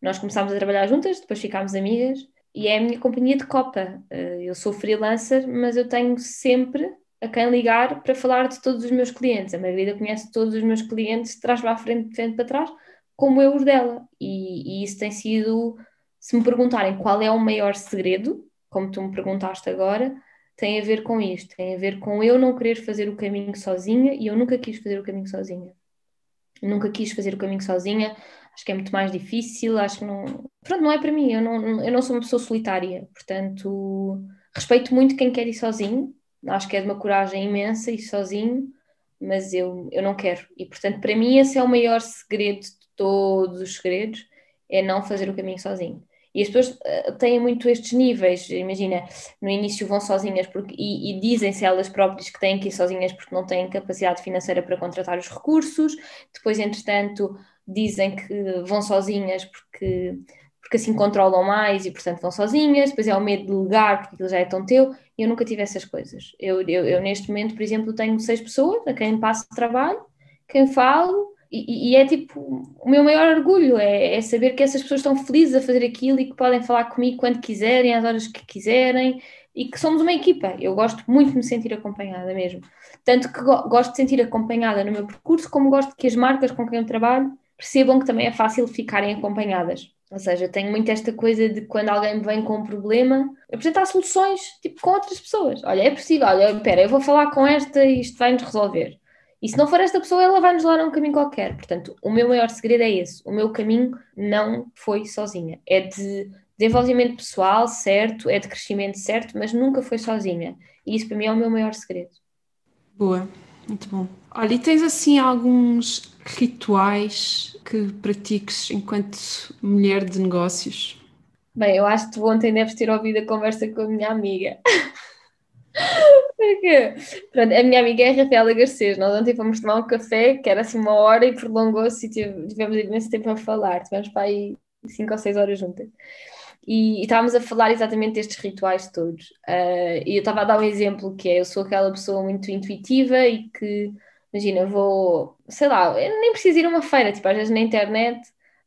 nós começámos a trabalhar juntas, depois ficámos amigas, e é a minha companhia de copa. Eh, eu sou freelancer, mas eu tenho sempre a quem ligar para falar de todos os meus clientes. A Margarida conhece todos os meus clientes trás para a frente, de frente para trás, como eu os dela. E, e isso tem sido se me perguntarem qual é o maior segredo, como tu me perguntaste agora, tem a ver com isto, tem a ver com eu não querer fazer o caminho sozinha e eu nunca quis fazer o caminho sozinha. nunca quis fazer o caminho sozinha, acho que é muito mais difícil, acho que não. Pronto, não é para mim, eu não, eu não sou uma pessoa solitária, portanto, respeito muito quem quer ir sozinho, acho que é de uma coragem imensa ir sozinho, mas eu, eu não quero. E portanto, para mim, esse é o maior segredo de todos os segredos: é não fazer o caminho sozinho. E as pessoas uh, têm muito estes níveis. Imagina, no início vão sozinhas porque, e, e dizem-se elas próprias que têm que ir sozinhas porque não têm capacidade financeira para contratar os recursos. Depois, entretanto, dizem que vão sozinhas porque, porque assim controlam mais e, portanto, vão sozinhas. Depois é o medo de delegar porque aquilo já é tão teu. Eu nunca tive essas coisas. Eu, eu, eu neste momento, por exemplo, tenho seis pessoas a quem passo trabalho, quem falo e, e, é tipo o meu maior orgulho é, é, saber que essas pessoas estão felizes a fazer aquilo e que podem falar comigo quando quiserem, às horas que quiserem e que somos uma equipa. Eu gosto muito de me sentir acompanhada mesmo. Tanto que go gosto de sentir acompanhada no meu percurso, como gosto que as marcas com quem eu trabalho percebam que também é fácil ficarem acompanhadas. Ou seja, tenho muito esta coisa de quando alguém vem com um problema, apresentar soluções tipo com outras pessoas. Olha, é possível, olha, espera, eu vou falar com esta e isto vai-nos resolver. E se não for esta pessoa, ela vai nos levar a um caminho qualquer. Portanto, o meu maior segredo é esse. O meu caminho não foi sozinha. É de desenvolvimento pessoal, certo, é de crescimento, certo, mas nunca foi sozinha. E isso para mim é o meu maior segredo. Boa, muito bom. Olha, e tens assim alguns rituais que pratiques enquanto mulher de negócios? Bem, eu acho que tu ontem deves ter ouvido a conversa com a minha amiga. Porque, pronto, a minha amiga é a Rafaela Garcês. Nós ontem fomos tomar um café, que era assim uma hora, e prolongou-se e tivemos imenso tempo a falar. Tivemos para aí cinco ou seis horas juntas. E, e estávamos a falar exatamente destes rituais todos. Uh, e eu estava a dar um exemplo que é: eu sou aquela pessoa muito intuitiva e que, imagina, vou, sei lá, eu nem preciso ir a uma feira, tipo, às vezes na internet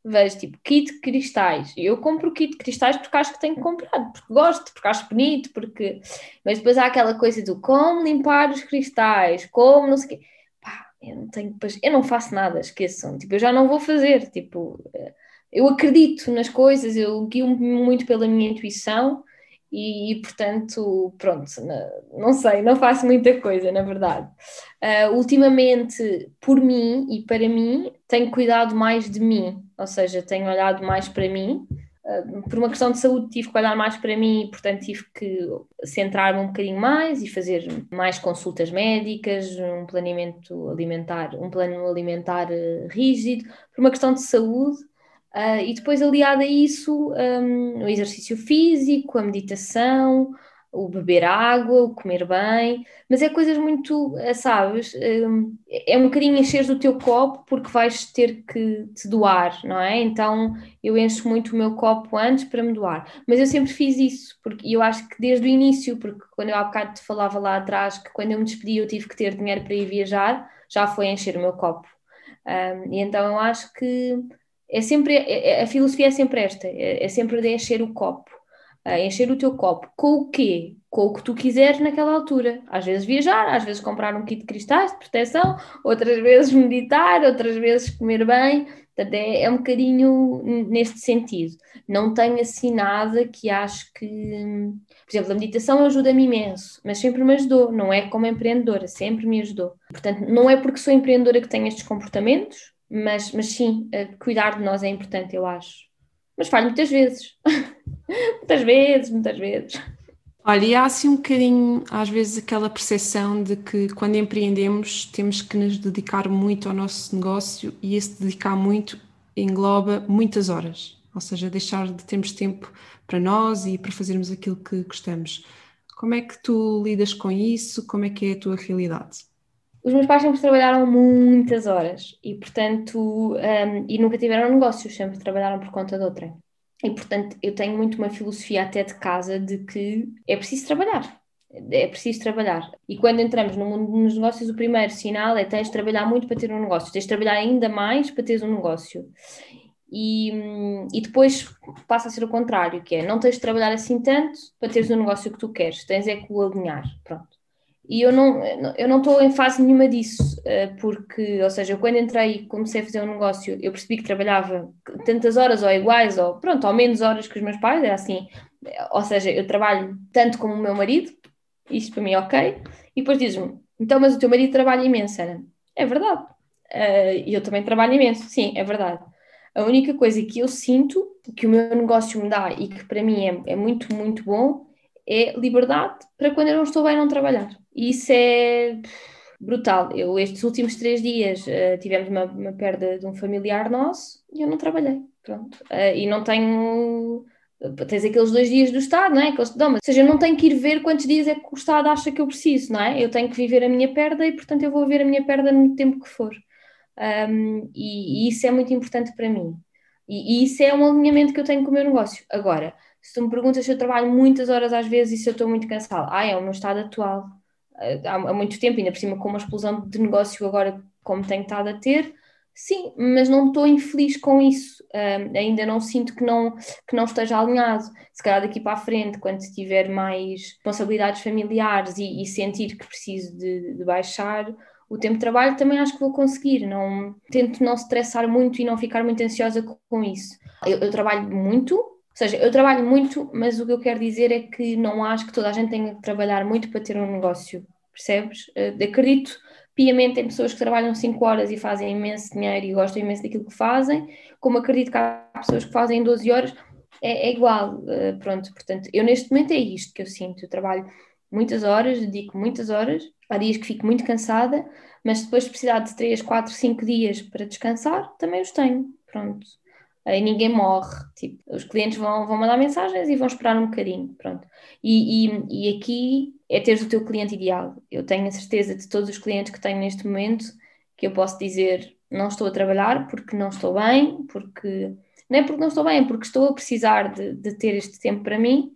vejo tipo kit cristais. E eu compro kit cristais porque acho que tenho que comprar, porque gosto, porque acho bonito, porque. Mas depois há aquela coisa do como limpar os cristais, como não sei o quê. Pá, eu não tenho. Eu não faço nada, esqueçam. Tipo, eu já não vou fazer. Tipo, eu acredito nas coisas, eu guio-me muito pela minha intuição e, e, portanto, pronto, não, não, sei, não faço muita coisa, na verdade. Uh, ultimamente, por mim e para mim, tenho cuidado mais de mim, ou seja, tenho olhado mais para mim. Uh, por uma questão de saúde, tive que olhar mais para mim e, portanto, tive que centrar-me um bocadinho mais e fazer mais consultas médicas, um planeamento alimentar, um plano alimentar uh, rígido, por uma questão de saúde Uh, e depois, aliado a isso, um, o exercício físico, a meditação, o beber água, o comer bem, mas é coisas muito, ah, sabes, um, é um bocadinho encher o teu copo porque vais ter que te doar, não é? Então eu encho muito o meu copo antes para me doar, mas eu sempre fiz isso, porque eu acho que desde o início, porque quando eu há bocado te falava lá atrás que quando eu me despedi eu tive que ter dinheiro para ir viajar, já foi encher o meu copo. Um, e então eu acho que é sempre, é, é, a filosofia é sempre esta, é, é sempre de encher o copo. Encher o teu copo com o quê? Com o que tu quiseres naquela altura. Às vezes viajar, às vezes comprar um kit de cristais de proteção, outras vezes meditar, outras vezes comer bem. Portanto, é, é um bocadinho neste sentido. Não tenho assim nada que acho que. Por exemplo, a meditação ajuda-me imenso, mas sempre me ajudou. Não é como empreendedora, sempre me ajudou. Portanto, não é porque sou empreendedora que tenho estes comportamentos, mas, mas sim, eh, cuidar de nós é importante, eu acho. Mas falho muitas vezes. muitas vezes, muitas vezes. Olha, e há assim um bocadinho, às vezes, aquela percepção de que quando empreendemos temos que nos dedicar muito ao nosso negócio e esse dedicar muito engloba muitas horas, ou seja, deixar de termos tempo para nós e para fazermos aquilo que gostamos. Como é que tu lidas com isso? Como é que é a tua realidade? Os meus pais sempre trabalharam muitas horas e, portanto, um, e nunca tiveram negócios, sempre trabalharam por conta de outra. E, portanto, eu tenho muito uma filosofia até de casa de que é preciso trabalhar. É preciso trabalhar. E quando entramos no mundo dos negócios, o primeiro sinal é tens de trabalhar muito para ter um negócio, tens de trabalhar ainda mais para teres um negócio. E, hum, e depois passa a ser o contrário, que é não tens de trabalhar assim tanto para teres um negócio que tu queres, tens é que o alinhar. Pronto. E eu não eu não estou em fase nenhuma disso, eh, porque, ou seja, quando entrei e comecei a fazer um negócio, eu percebi que trabalhava tantas horas ou iguais, ou pronto, ou menos horas que os meus pais, era assim, ou seja, eu trabalho tanto como o meu marido, isto para mim é ok, e depois dizes-me, então, mas o teu marido trabalha imenso, era, é verdade, eh, e eu também trabalho imenso, sim, é verdade. A única coisa que eu sinto que o meu negócio me dá e que para mim é, é muito, muito bom é liberdade para quando eu não estou bem não trabalhar. Isso é brutal. Eu, estes últimos três dias, uh, tivemos uma, uma, perda de um familiar nosso e eu não trabalhei. Pronto. Uh, e não tenho. Tens aqueles dois dias do Estado, não é? Que eles mas, ou seja, eu não tenho que ir ver quantos dias é que o Estado acha que eu preciso, não é? Eu tenho que viver a minha perda e, portanto, eu vou ver a minha perda no tempo que for. Um, e, e, isso é muito importante para mim. E, e, isso é um alinhamento que eu tenho com o meu negócio. Agora, se tu me perguntas se eu trabalho muitas horas às vezes e se eu estou muito cansada, ah, é o meu estado atual há, muito tempo, ainda por cima com uma explosão de negócio agora como tenho estado a ter, sim, mas não estou infeliz com isso, uh, ainda não sinto que não, que não esteja alinhado. Se calhar daqui para a frente, quando tiver mais responsabilidades familiares e, e sentir que preciso de, de, baixar o tempo de trabalho, também acho que vou conseguir. Não, tento não estressar muito e não ficar muito ansiosa com, com isso. Eu, eu trabalho muito, seja, eu trabalho muito, mas o que eu quero dizer é que não acho que toda a gente tenha que trabalhar muito para ter um negócio percebes? Uh, acredito piamente em pessoas que trabalham 5 horas e fazem imenso dinheiro e gostam imenso daquilo que fazem, como acredito que há pessoas que fazem 12 horas, é, é igual, uh, pronto, portanto, eu neste momento é isto que eu sinto, eu trabalho muitas horas, dedico muitas horas, há dias que fico muito cansada, mas depois de precisar de 3, 4, 5 dias para descansar, também os tenho, pronto aí ninguém morre. Tipo, os clientes vão, vão mandar mensagens e vão esperar um bocadinho, pronto. E, e, e aqui é teres o teu cliente ideal. Eu tenho a certeza de todos os clientes que tenho neste momento que eu posso dizer não estou a trabalhar porque não estou bem, porque não é porque não estou bem, é porque estou a precisar de, de ter este tempo para mim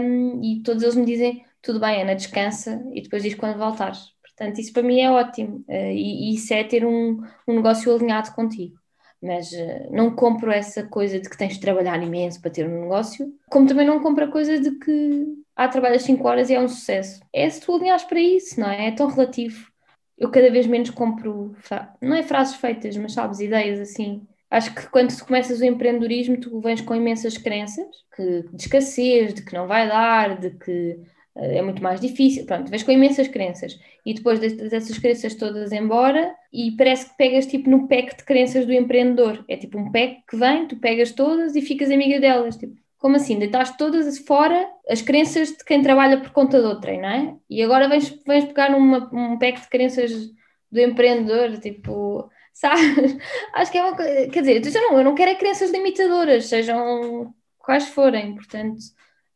um, e todos eles me dizem tudo bem, Ana, descansa e depois diz quando voltares. Portanto, isso para mim é ótimo uh, e, e, isso é ter um, um negócio alinhado contigo mas uh, não compro essa coisa de que tens de trabalhar imenso para ter um negócio, como também não compro a coisa de que ah, trabalhas 5 horas e é um sucesso. É se tu alinhas para isso, não é? É tão relativo. Eu cada vez menos compro, não é frases feitas, mas sabes, ideias assim, Acho que quando tu começas o empreendedorismo, tu vens com imensas crenças que, de escassez, de que não vai dar, de que é muito mais difícil. Pronto, vens com imensas crenças. E depois dessas crenças todas embora, e parece que pegas tipo no pack de crenças do empreendedor. É tipo um pack que vem, tu pegas todas e ficas amiga delas. Tipo, como assim? Deitaste todas fora as crenças de quem trabalha por conta de outrem, não é? E agora vens, vens pegar numa, um pack de crenças do empreendedor, tipo Sabes? Acho que é uma coisa. Quer dizer, eu não, eu não quero é crenças limitadoras, sejam quais forem, portanto,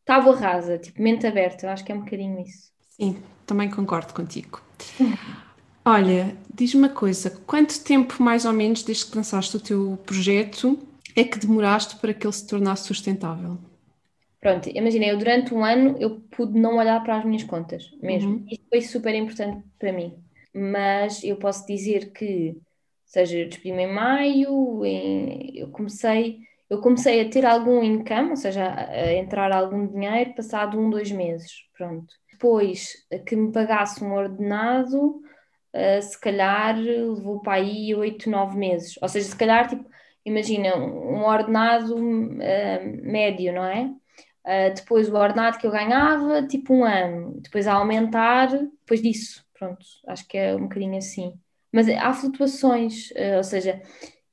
tábua rasa, tipo, mente aberta, eu acho que é um bocadinho isso. Sim, também concordo contigo. Olha, diz-me uma coisa, quanto tempo mais ou menos desde que lançaste o teu projeto é que demoraste para que ele se tornasse sustentável? Pronto, imagina, eu durante um ano eu pude não olhar para as minhas contas mesmo. Uhum. Isso foi super importante para mim. Mas eu posso dizer que seja, eu despedi-me em maio, em, eu comecei eu comecei a ter algum income, ou seja, a, entrar algum dinheiro passado um, dois meses, pronto. Depois que me pagasse um ordenado, uh, se calhar levou para aí oito, nove meses. Ou seja, se calhar, tipo, imagina, um ordenado uh, médio, não é? Uh, depois o ordenado que eu ganhava, tipo um ano. Depois a aumentar, depois disso, pronto. Acho que é um bocadinho assim. Mas há flutuações, uh, ou seja,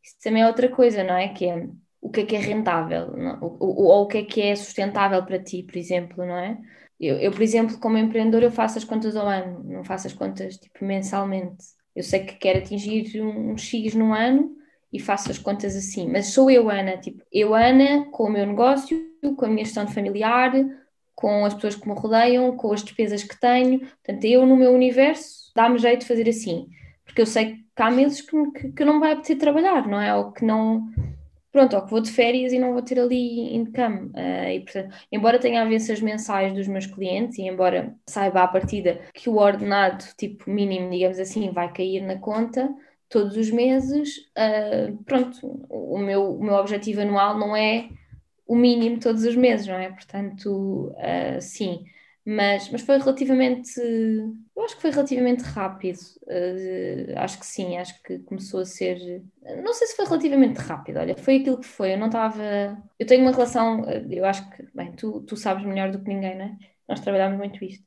isso também é outra coisa, não é? Que é o que é que é rentável, ou, ou, ou, o que é que é sustentável para ti, por exemplo, não é? Eu, eu, por exemplo, como empreendedor, eu faço as contas ao ano, não faço as contas tipo mensalmente. Eu sei que quero atingir um, um X no ano e faço as contas assim, mas sou eu, Ana, tipo, eu, Ana, com o meu negócio, com a minha gestão familiar, com as pessoas que me rodeiam, com as despesas que tenho, portanto, eu no meu universo dá-me jeito de fazer assim porque eu sei que há meses que, que, que não vai apetecer trabalhar, não é? Ou que não. Pronto, ou que vou de férias e não vou ter ali income. Uh, e, portanto, embora tenha avanças mensais dos meus clientes e embora saiba à partida que o ordenado, tipo mínimo, digamos assim, vai cair na conta todos os meses, uh, pronto, o meu, o meu objetivo anual não é o mínimo todos os meses, não é? Portanto, uh, sim mas, mas foi relativamente, eu acho que foi relativamente rápido, uh, acho que sim, acho que começou a ser, não sei se foi relativamente rápido, olha, foi aquilo que foi, eu não estava, eu tenho uma relação, eh, eu acho que, bem, tu, tu sabes melhor do que ninguém, não é? Nós trabalhamos muito isto,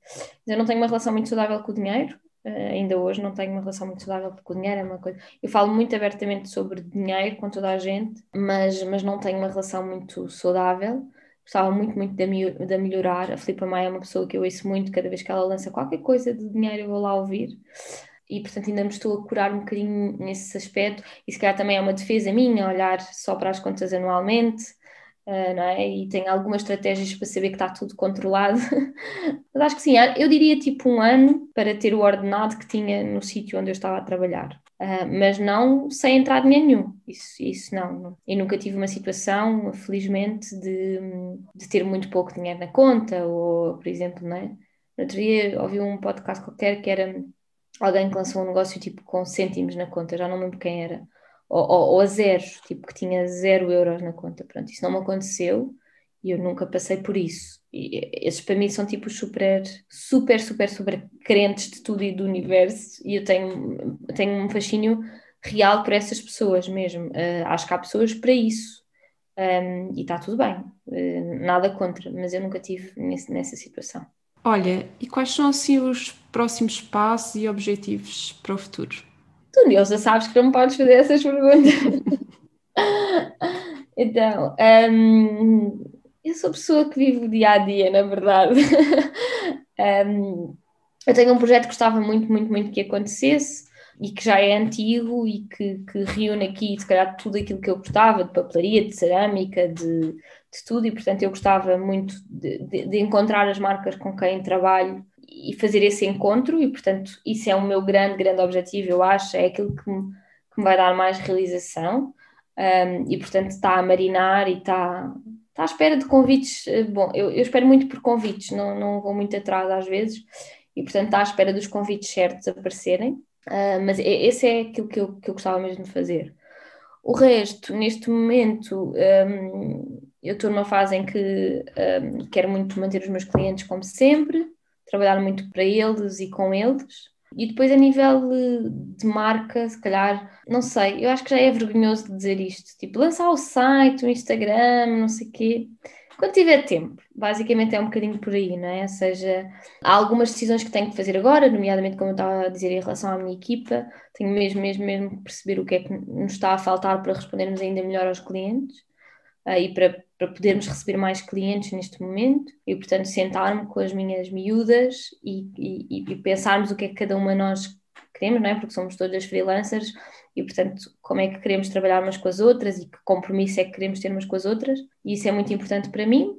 eu não tenho uma relação muito saudável com o dinheiro, uh, ainda hoje não tenho uma relação muito saudável com o dinheiro, é uma coisa, eu falo muito abertamente sobre dinheiro com toda a gente, mas, mas não tenho uma relação muito saudável, gostava muito, muito de, de melhorar. A Filipa Maia é uma pessoa que eu ouço muito, cada vez que ela lança qualquer coisa de dinheiro eu vou lá ouvir. E portanto ainda me estou a curar um bocadinho nesse aspecto, e se calhar também é uma defesa minha olhar só para as contas anualmente, uh, é? E tenho algumas estratégias para saber que está tudo controlado. Mas acho que sim, eu diria tipo um ano para ter o ordenado que tinha no sítio onde eu estava a trabalhar. Uh, mas não sem entrar dinheiro nenhum, isso, isso não, não. E nunca tive uma situação, felizmente, de, de ter muito pouco dinheiro na conta, ou, por exemplo, não é? No outro dia ouvi um podcast qualquer que era alguém que lançou um negócio tipo com cêntimos na conta, já não lembro quem era, ou, ou, ou a zeros, tipo que tinha zero euros na conta. Pronto, isso não me aconteceu e eu nunca passei por isso. E esses para mim são tipo super, super, super, super crentes de tudo e do universo e eu tenho, tenho um fascínio real por essas pessoas mesmo. Uh, acho que há pessoas para isso um, e está tudo bem, uh, nada contra, mas eu nunca tive nesse, nessa situação. Olha, e quais são assim os próximos passos e objetivos para o futuro? Tu, Nilza, sabes que não me podes fazer essas perguntas. então, um, eu sou pessoa que vive o dia a dia, na verdade. um, eu tenho um projeto que gostava muito, muito, muito que acontecesse e que já é antigo e que, que reúne aqui, se calhar, tudo aquilo que eu gostava, de papelaria, de cerâmica, de, de tudo, e portanto eu gostava muito de, de, de, encontrar as marcas com quem trabalho e fazer esse encontro, e portanto isso é o meu grande, grande objetivo, eu acho, é aquilo que me, que me vai dar mais realização, um, e portanto está a marinar e está está à espera de convites. Eh, bom, eu, eu, espero muito por convites, não, não vou muito atrás às vezes, e portanto está à espera dos convites certos aparecerem. Uh, mas esse é aquilo que eu, que eu gostava mesmo de fazer. O resto, neste momento, um, eu estou numa fase em que um, quero muito manter os meus clientes como sempre, trabalhar muito para eles e com eles, E depois, a nível de marca, se calhar, não sei, eu acho que já é vergonhoso dizer isto. Tipo, lançar o site, o Instagram, não sei o quê. Quando tiver tempo, basicamente é um bocadinho por aí, não é? Ou seja, há algumas decisões que tenho que fazer agora, nomeadamente, como eu estava a dizer, em relação à minha equipa, tenho mesmo, mesmo, mesmo que perceber o que é que nos está a faltar para respondermos ainda melhor aos clientes e para, para podermos receber mais clientes neste momento e, portanto, sentar-me com as minhas miúdas e, e, e pensarmos o que é que cada uma de nós queremos, não é? Porque somos todas freelancers e, portanto, como é que queremos trabalhar umas com as outras e que compromisso é que queremos ter umas com as outras. E isso é muito importante para mim.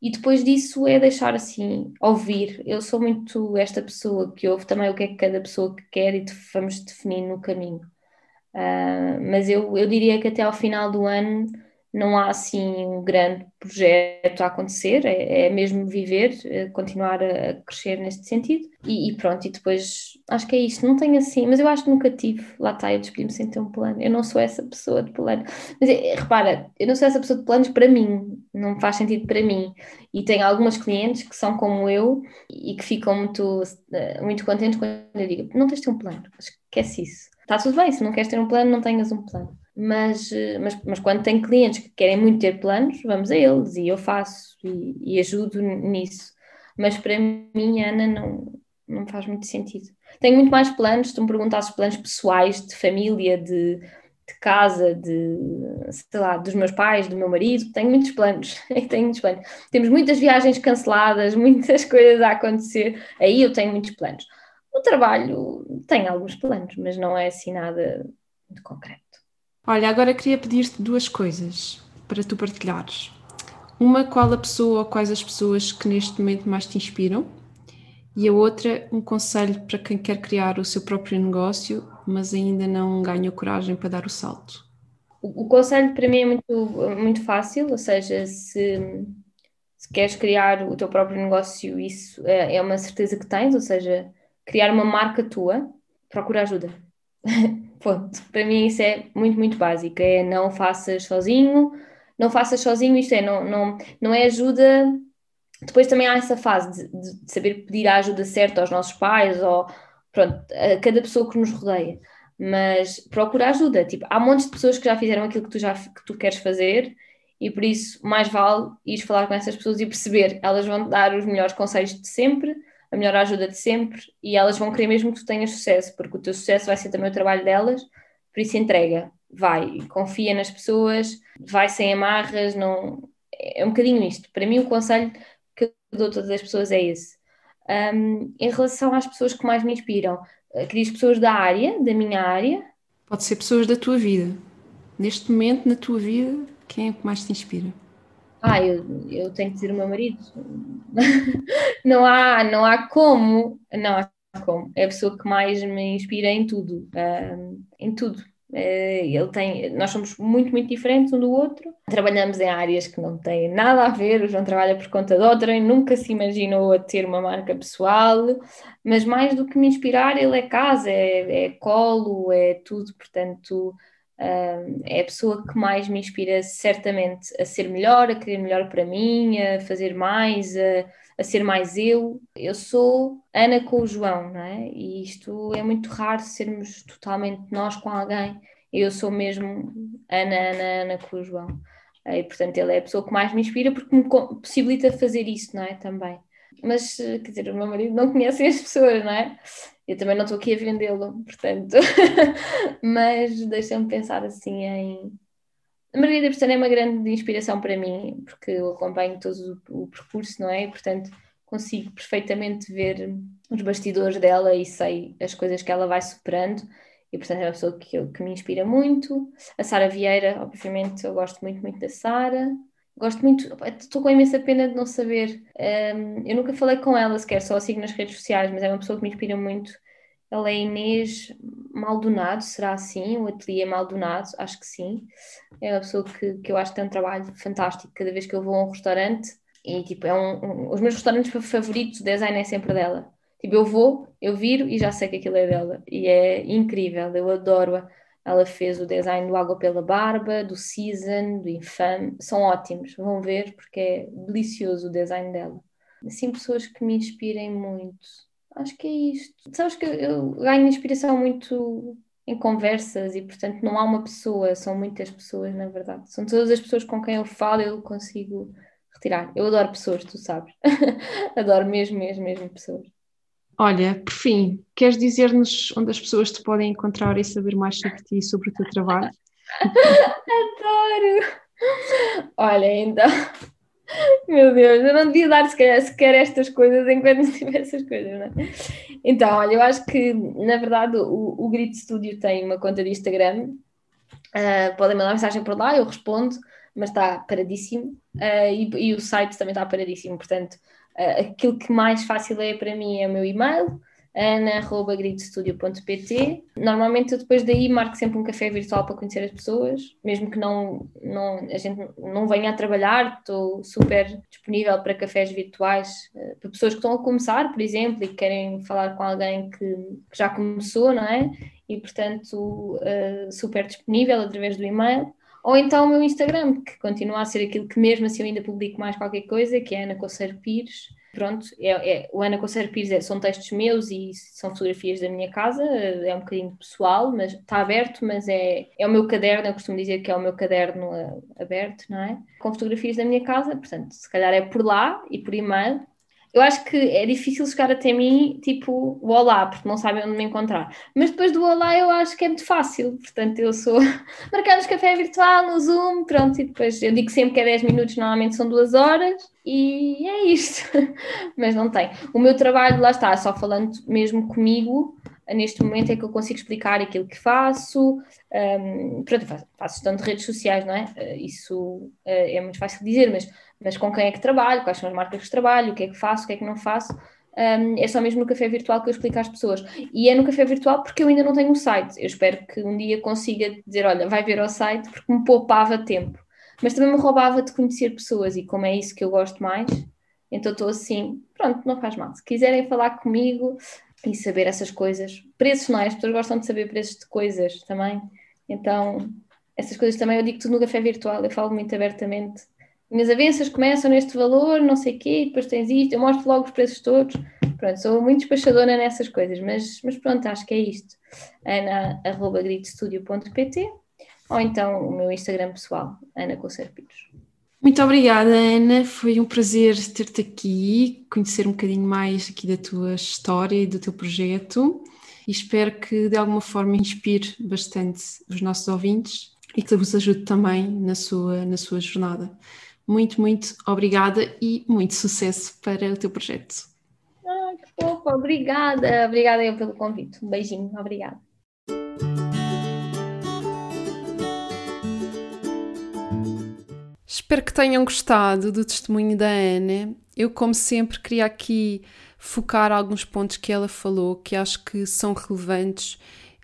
E depois disso é deixar assim, ouvir. Eu sou muito esta pessoa que ouve também o que é que cada pessoa quer e vamos definir no caminho. Uh, mas eu, eu diria que até ao final do ano não há assim um grande projeto a acontecer, é, é mesmo viver, é continuar a, crescer neste sentido. E, e, pronto, e depois acho que é isto, não tenho assim, mas eu acho que nunca tive, lá está, eu despedi-me sem ter um plano, eu não sou essa pessoa de plano, mas é, repara, eu não sou essa pessoa de planos para mim, não faz sentido para mim. E tenho algumas clientes que são como eu e que ficam muito, eh, muito contentes quando eu digo, não tens de ter um plano, esquece isso, está tudo bem, se não queres ter um plano, não tenhas um plano mas, mas, mas quando tem clientes que querem muito ter planos, vamos a eles e eu faço e, e ajudo nisso. Mas para mim, Ana, não, não faz muito sentido. Tenho muito mais planos, tu me perguntasses planos pessoais, de família, de, de casa, de, sei lá, dos meus pais, do meu marido, tenho muitos planos, tenho muitos planos. Temos muitas viagens canceladas, muitas coisas a acontecer, aí eu tenho muitos planos. O trabalho tem alguns planos, mas não é assim nada de concreto. Olha, agora queria pedir-te duas coisas para tu partilhares. Uma, qual a pessoa ou quais as pessoas que neste momento mais te inspiram? E a outra, um conselho para quem quer criar o seu próprio negócio, mas ainda não ganha coragem para dar o salto. O, o conselho para mim é muito, muito fácil, ou seja, se, se queres criar o teu próprio negócio, isso é, é uma certeza que tens, ou seja, criar uma marca tua, procura ajuda. Ponto. Para mim isso é muito, muito básico. É não faças sozinho, não faças sozinho, isto é, não, não, não é ajuda. Depois também há essa fase de, de saber pedir a ajuda certa aos nossos pais ou pronto, a cada pessoa que nos rodeia. Mas procura ajuda. Tipo, há montes de pessoas que já fizeram aquilo que tu, já, que tu queres fazer e por isso mais vale ir falar com essas pessoas e perceber. Elas vão dar os melhores conselhos de sempre a melhor ajuda de sempre e elas vão querer mesmo que tu tenhas sucesso, porque o teu sucesso vai ser também o trabalho delas, por isso entrega, vai, confia nas pessoas, vai sem amarras, não é um bocadinho isto. Para mim o conselho que eu dou a todas as pessoas é esse. Um, em relação às pessoas que mais me inspiram, eh, querias pessoas da área, da minha área? Pode ser pessoas da tua vida. Neste momento, na tua vida, quem é que mais te inspira? Ah, eu, eu tenho que dizer o meu marido. não, há, não há como, não há como. É a pessoa que mais me inspira em tudo, uh, em tudo. Uh, ele tem, nós somos muito, muito diferentes um do outro. Trabalhamos em áreas que não têm nada a ver. O João trabalha por conta de e nunca se imaginou a ter uma marca pessoal. Mas mais do que me inspirar, ele é casa, é, é colo, é tudo. Portanto, Uh, é a pessoa que mais me inspira certamente a ser melhor, a querer melhor para mim, a fazer mais, a, a ser mais eu. Eu sou Ana com o João, não é? E isto é muito raro sermos totalmente nós com alguém. Eu sou mesmo Ana, Ana, Ana com o João. E portanto ele é a pessoa que mais me inspira porque me possibilita fazer isso, não é? Também. Mas, quer dizer, o meu marido não conhece as pessoas, não é? Eu também não estou aqui a vendê-lo, portanto. Mas deixa-me pensar assim em. A Margarida Pestana é uma grande inspiração para mim, porque eu acompanho todo o, o percurso, não é? E, portanto, consigo perfeitamente ver os bastidores dela e sei as coisas que ela vai superando. E, portanto, é uma pessoa que, que me inspira muito. A Sara Vieira, obviamente, eu gosto muito, muito da Sara. Gosto muito, estou com imensa pena de não saber. Um, eu nunca falei com ela sequer, só a sigo nas redes sociais, mas é uma pessoa que me inspira muito. Ela é Inês Maldonado, será assim? O Ateliê Maldonado, acho que sim. É uma pessoa que, que eu acho que tem um trabalho fantástico. Cada vez que eu vou a um restaurante, e tipo, é um, um os meus restaurantes favoritos, o design é sempre dela. Tipo, eu vou, eu viro e já sei que aquilo é dela. E é incrível, eu adoro-a. Ela fez o design do Água pela Barba, do Season, do Infame. São ótimos, vão ver, porque é delicioso o design dela. Assim, pessoas que me inspirem muito. acho que é isto. Sabes que eu ganho inspiração muito em conversas e, portanto, não há uma pessoa, são muitas pessoas, na verdade. São todas as pessoas com quem eu falo, eu consigo retirar. Eu adoro pessoas, tu sabes. adoro mesmo, mesmo, mesmo pessoas. Olha, por fim, queres dizer-nos onde as pessoas te podem encontrar e saber mais sobre ti e sobre o teu trabalho? Adoro! Olha, então. Meu Deus, eu não devia dar sequer, sequer estas coisas enquanto não tivesse essas coisas, não é? Então, olha, eu acho que, na verdade, o, o Grit Studio tem uma conta de Instagram. Uh, podem mandar mensagem por lá, eu respondo, mas está paradíssimo. Uh, e, e, o site também está paradíssimo, portanto, aquilo que mais fácil é para mim é o meu e-mail ana.gridstudio.pt. Normalmente eu depois daí marco sempre um café virtual para conhecer as pessoas, mesmo que não, não, a gente não venha a trabalhar, estou super disponível para cafés virtuais, eh, para pessoas que estão a começar, por exemplo, e que querem falar com alguém que, que já começou, não é? E portanto, uh, super disponível através do e-mail. Ou então o meu Instagram, que continua a ser aquilo que mesmo assim eu ainda publico mais qualquer coisa, que é Ana Coceiro Pires pronto, é, é, o Ana Conselho Pires é, são textos meus e são fotografias da minha casa, é um bocadinho pessoal, mas está aberto, mas é, é o meu caderno, eu costumo dizer que é o meu caderno uh, aberto, não é? Com fotografias da minha casa, portanto, se calhar é por lá e por e-mail, eu acho que é difícil chegar até mim, tipo, o olá, porque não sabem onde me encontrar. Mas depois do olá eu acho que é muito fácil. Portanto, eu sou marcados café virtual no Zoom, pronto, e depois eu digo sempre que é 10 minutos, normalmente são duas horas, e é isto. Mas não tem. O meu trabalho, lá está, só falando mesmo comigo, neste momento é que eu consigo explicar aquilo que faço. Um, pronto, faço, faço gestão de redes sociais, não é? Uh, isso uh, é muito fácil de dizer, mas mas com quem é que trabalho, quais são as marcas que trabalho, o que é que faço, o que é que não faço. Um, é só mesmo no café virtual que eu explico às pessoas. E é no café virtual porque eu ainda não tenho um site. Eu espero que um dia consiga dizer: olha, vai ver ao site, porque me poupava tempo. Mas também me roubava de conhecer pessoas, e como é isso que eu gosto mais, então estou assim: pronto, não faz mal. Se quiserem falar comigo e saber essas coisas, preços não é? As pessoas gostam de saber preços de coisas também. Então, essas coisas também eu digo tudo no café virtual, eu falo muito abertamente minhas avanças começam neste valor, não sei o quê, depois tens isto, eu mostro logo os preços todos. Pronto, sou muito despachadora nessas coisas, mas, mas pronto, acho que é isto. ana.gritstudio.pt ou então o meu Instagram pessoal, Ana Concerpiros. Muito obrigada, Ana. Foi um prazer ter-te aqui, conhecer um bocadinho mais aqui da tua história e do teu projeto e espero que de alguma forma inspire bastante os nossos ouvintes e que vos ajude também na sua, na sua jornada. Muito, muito obrigada e muito sucesso para o teu projeto. Ah, que fofa, obrigada. Obrigada eu pelo convite. Um beijinho, obrigada. Espero que tenham gostado do testemunho da Ana. Eu, como sempre, queria aqui focar alguns pontos que ela falou que acho que são relevantes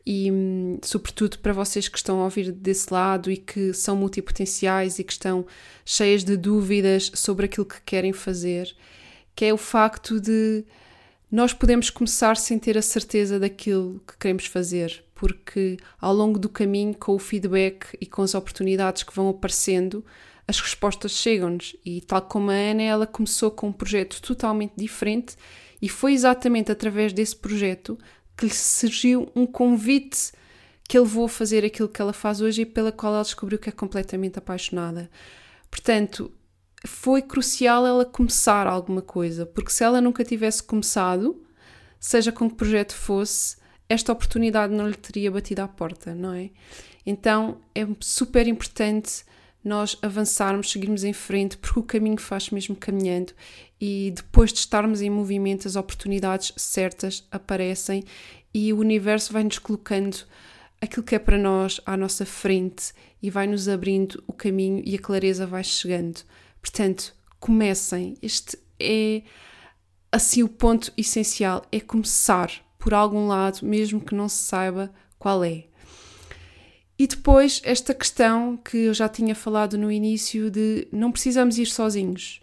e, hum, sobretudo, para vocês que estão a ouvir desse lado e que são multipotenciais e que estão cheias de dúvidas sobre aquilo que querem fazer, que é o facto de nós podemos começar sem ter a certeza daquilo que queremos fazer, porque ao longo do caminho, com o feedback e com as oportunidades que vão aparecendo, as respostas chegam-nos. E tal como a Ana, ela começou com um projeto totalmente diferente e foi exatamente através desse projeto que lhe surgiu um convite que ele levou a fazer aquilo que ela faz hoje e pela qual ela descobriu que é completamente apaixonada. Portanto, foi crucial ela começar alguma coisa, porque se ela nunca tivesse começado, seja com que projeto fosse, esta oportunidade não lhe teria batido à porta, não é? Então é super importante nós avançarmos, seguirmos em frente, porque o caminho faz mesmo caminhando e depois de estarmos em movimento, as oportunidades certas aparecem e o universo vai-nos colocando aquilo que é para nós à nossa frente e vai-nos abrindo o caminho e a clareza vai chegando. Portanto, comecem. Este é assim o ponto essencial: é começar por algum lado, mesmo que não se saiba qual é. E depois, esta questão que eu já tinha falado no início de não precisamos ir sozinhos.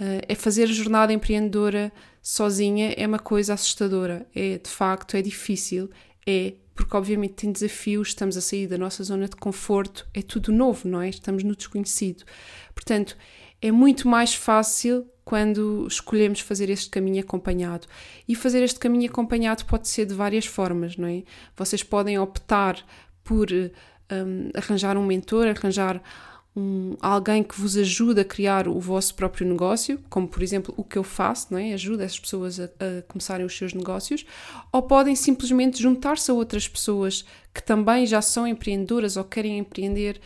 Uh, é fazer a jornada empreendedora sozinha é uma coisa assustadora. É, de facto, é difícil. É porque, obviamente, tem desafios, estamos a sair da nossa zona de conforto, é tudo novo, não é? Estamos no desconhecido. Portanto, é muito mais fácil quando escolhemos fazer este caminho acompanhado. E fazer este caminho acompanhado pode ser de várias formas, não é? Vocês podem optar por um, arranjar um mentor, arranjar um, alguém que vos ajude a criar o vosso próprio negócio, como por exemplo o que eu faço, não é? ajuda essas pessoas a, a começarem os seus negócios, ou podem simplesmente juntar-se a outras pessoas que também já são empreendedoras ou querem empreender.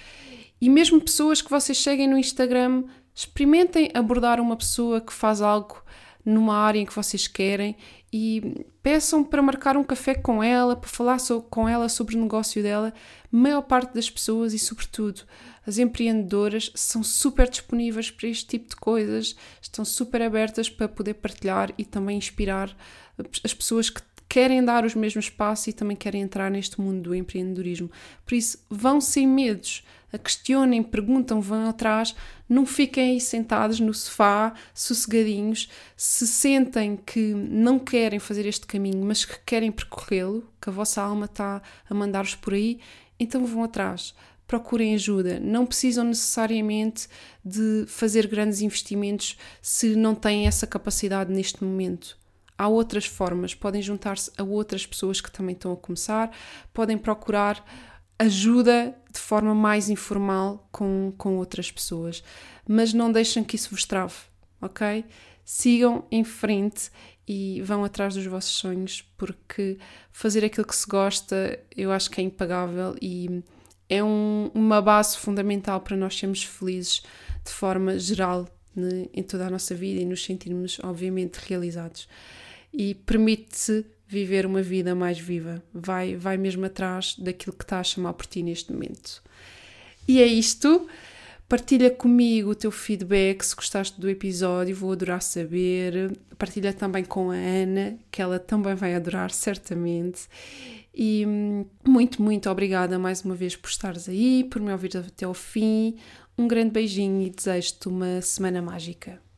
E mesmo pessoas que vocês seguem no Instagram, experimentem abordar uma pessoa que faz algo numa área em que vocês querem e peçam para marcar um café com ela, para falar com ela sobre o negócio dela. A maior parte das pessoas e, sobretudo, as empreendedoras são super disponíveis para este tipo de coisas, estão super abertas para poder partilhar e também inspirar as pessoas que querem dar os mesmos passos e também querem entrar neste mundo do empreendedorismo. Por isso, vão sem medos, questionem, perguntam, vão atrás, não fiquem aí sentados no sofá, sossegadinhos. Se sentem que não querem fazer este caminho, mas que querem percorrê-lo, que a vossa alma está a mandar-vos por aí, então vão atrás procurem ajuda. Não precisam necessariamente de fazer grandes investimentos se não têm essa capacidade neste momento. Há outras formas, podem juntar-se a outras pessoas que também estão a começar, podem procurar ajuda de forma mais informal com, com outras pessoas, mas não deixem que isso vos trave, ok? Sigam em frente e vão atrás dos vossos sonhos, porque fazer aquilo que se gosta eu acho que é impagável e é um, uma base fundamental para nós sermos felizes de forma geral né, em toda a nossa vida e nos sentirmos, obviamente, realizados. E permite-se viver uma vida mais viva, vai, vai mesmo atrás daquilo que está a chamar por ti neste momento. E é isto. Partilha comigo o teu feedback se gostaste do episódio, vou adorar saber. Partilha também com a Ana, que ela também vai adorar, certamente. E hum, muito, muito obrigada mais uma vez por estares aí, por me ouvir até ao fim. Um grande beijinho e desejo-te uma semana mágica.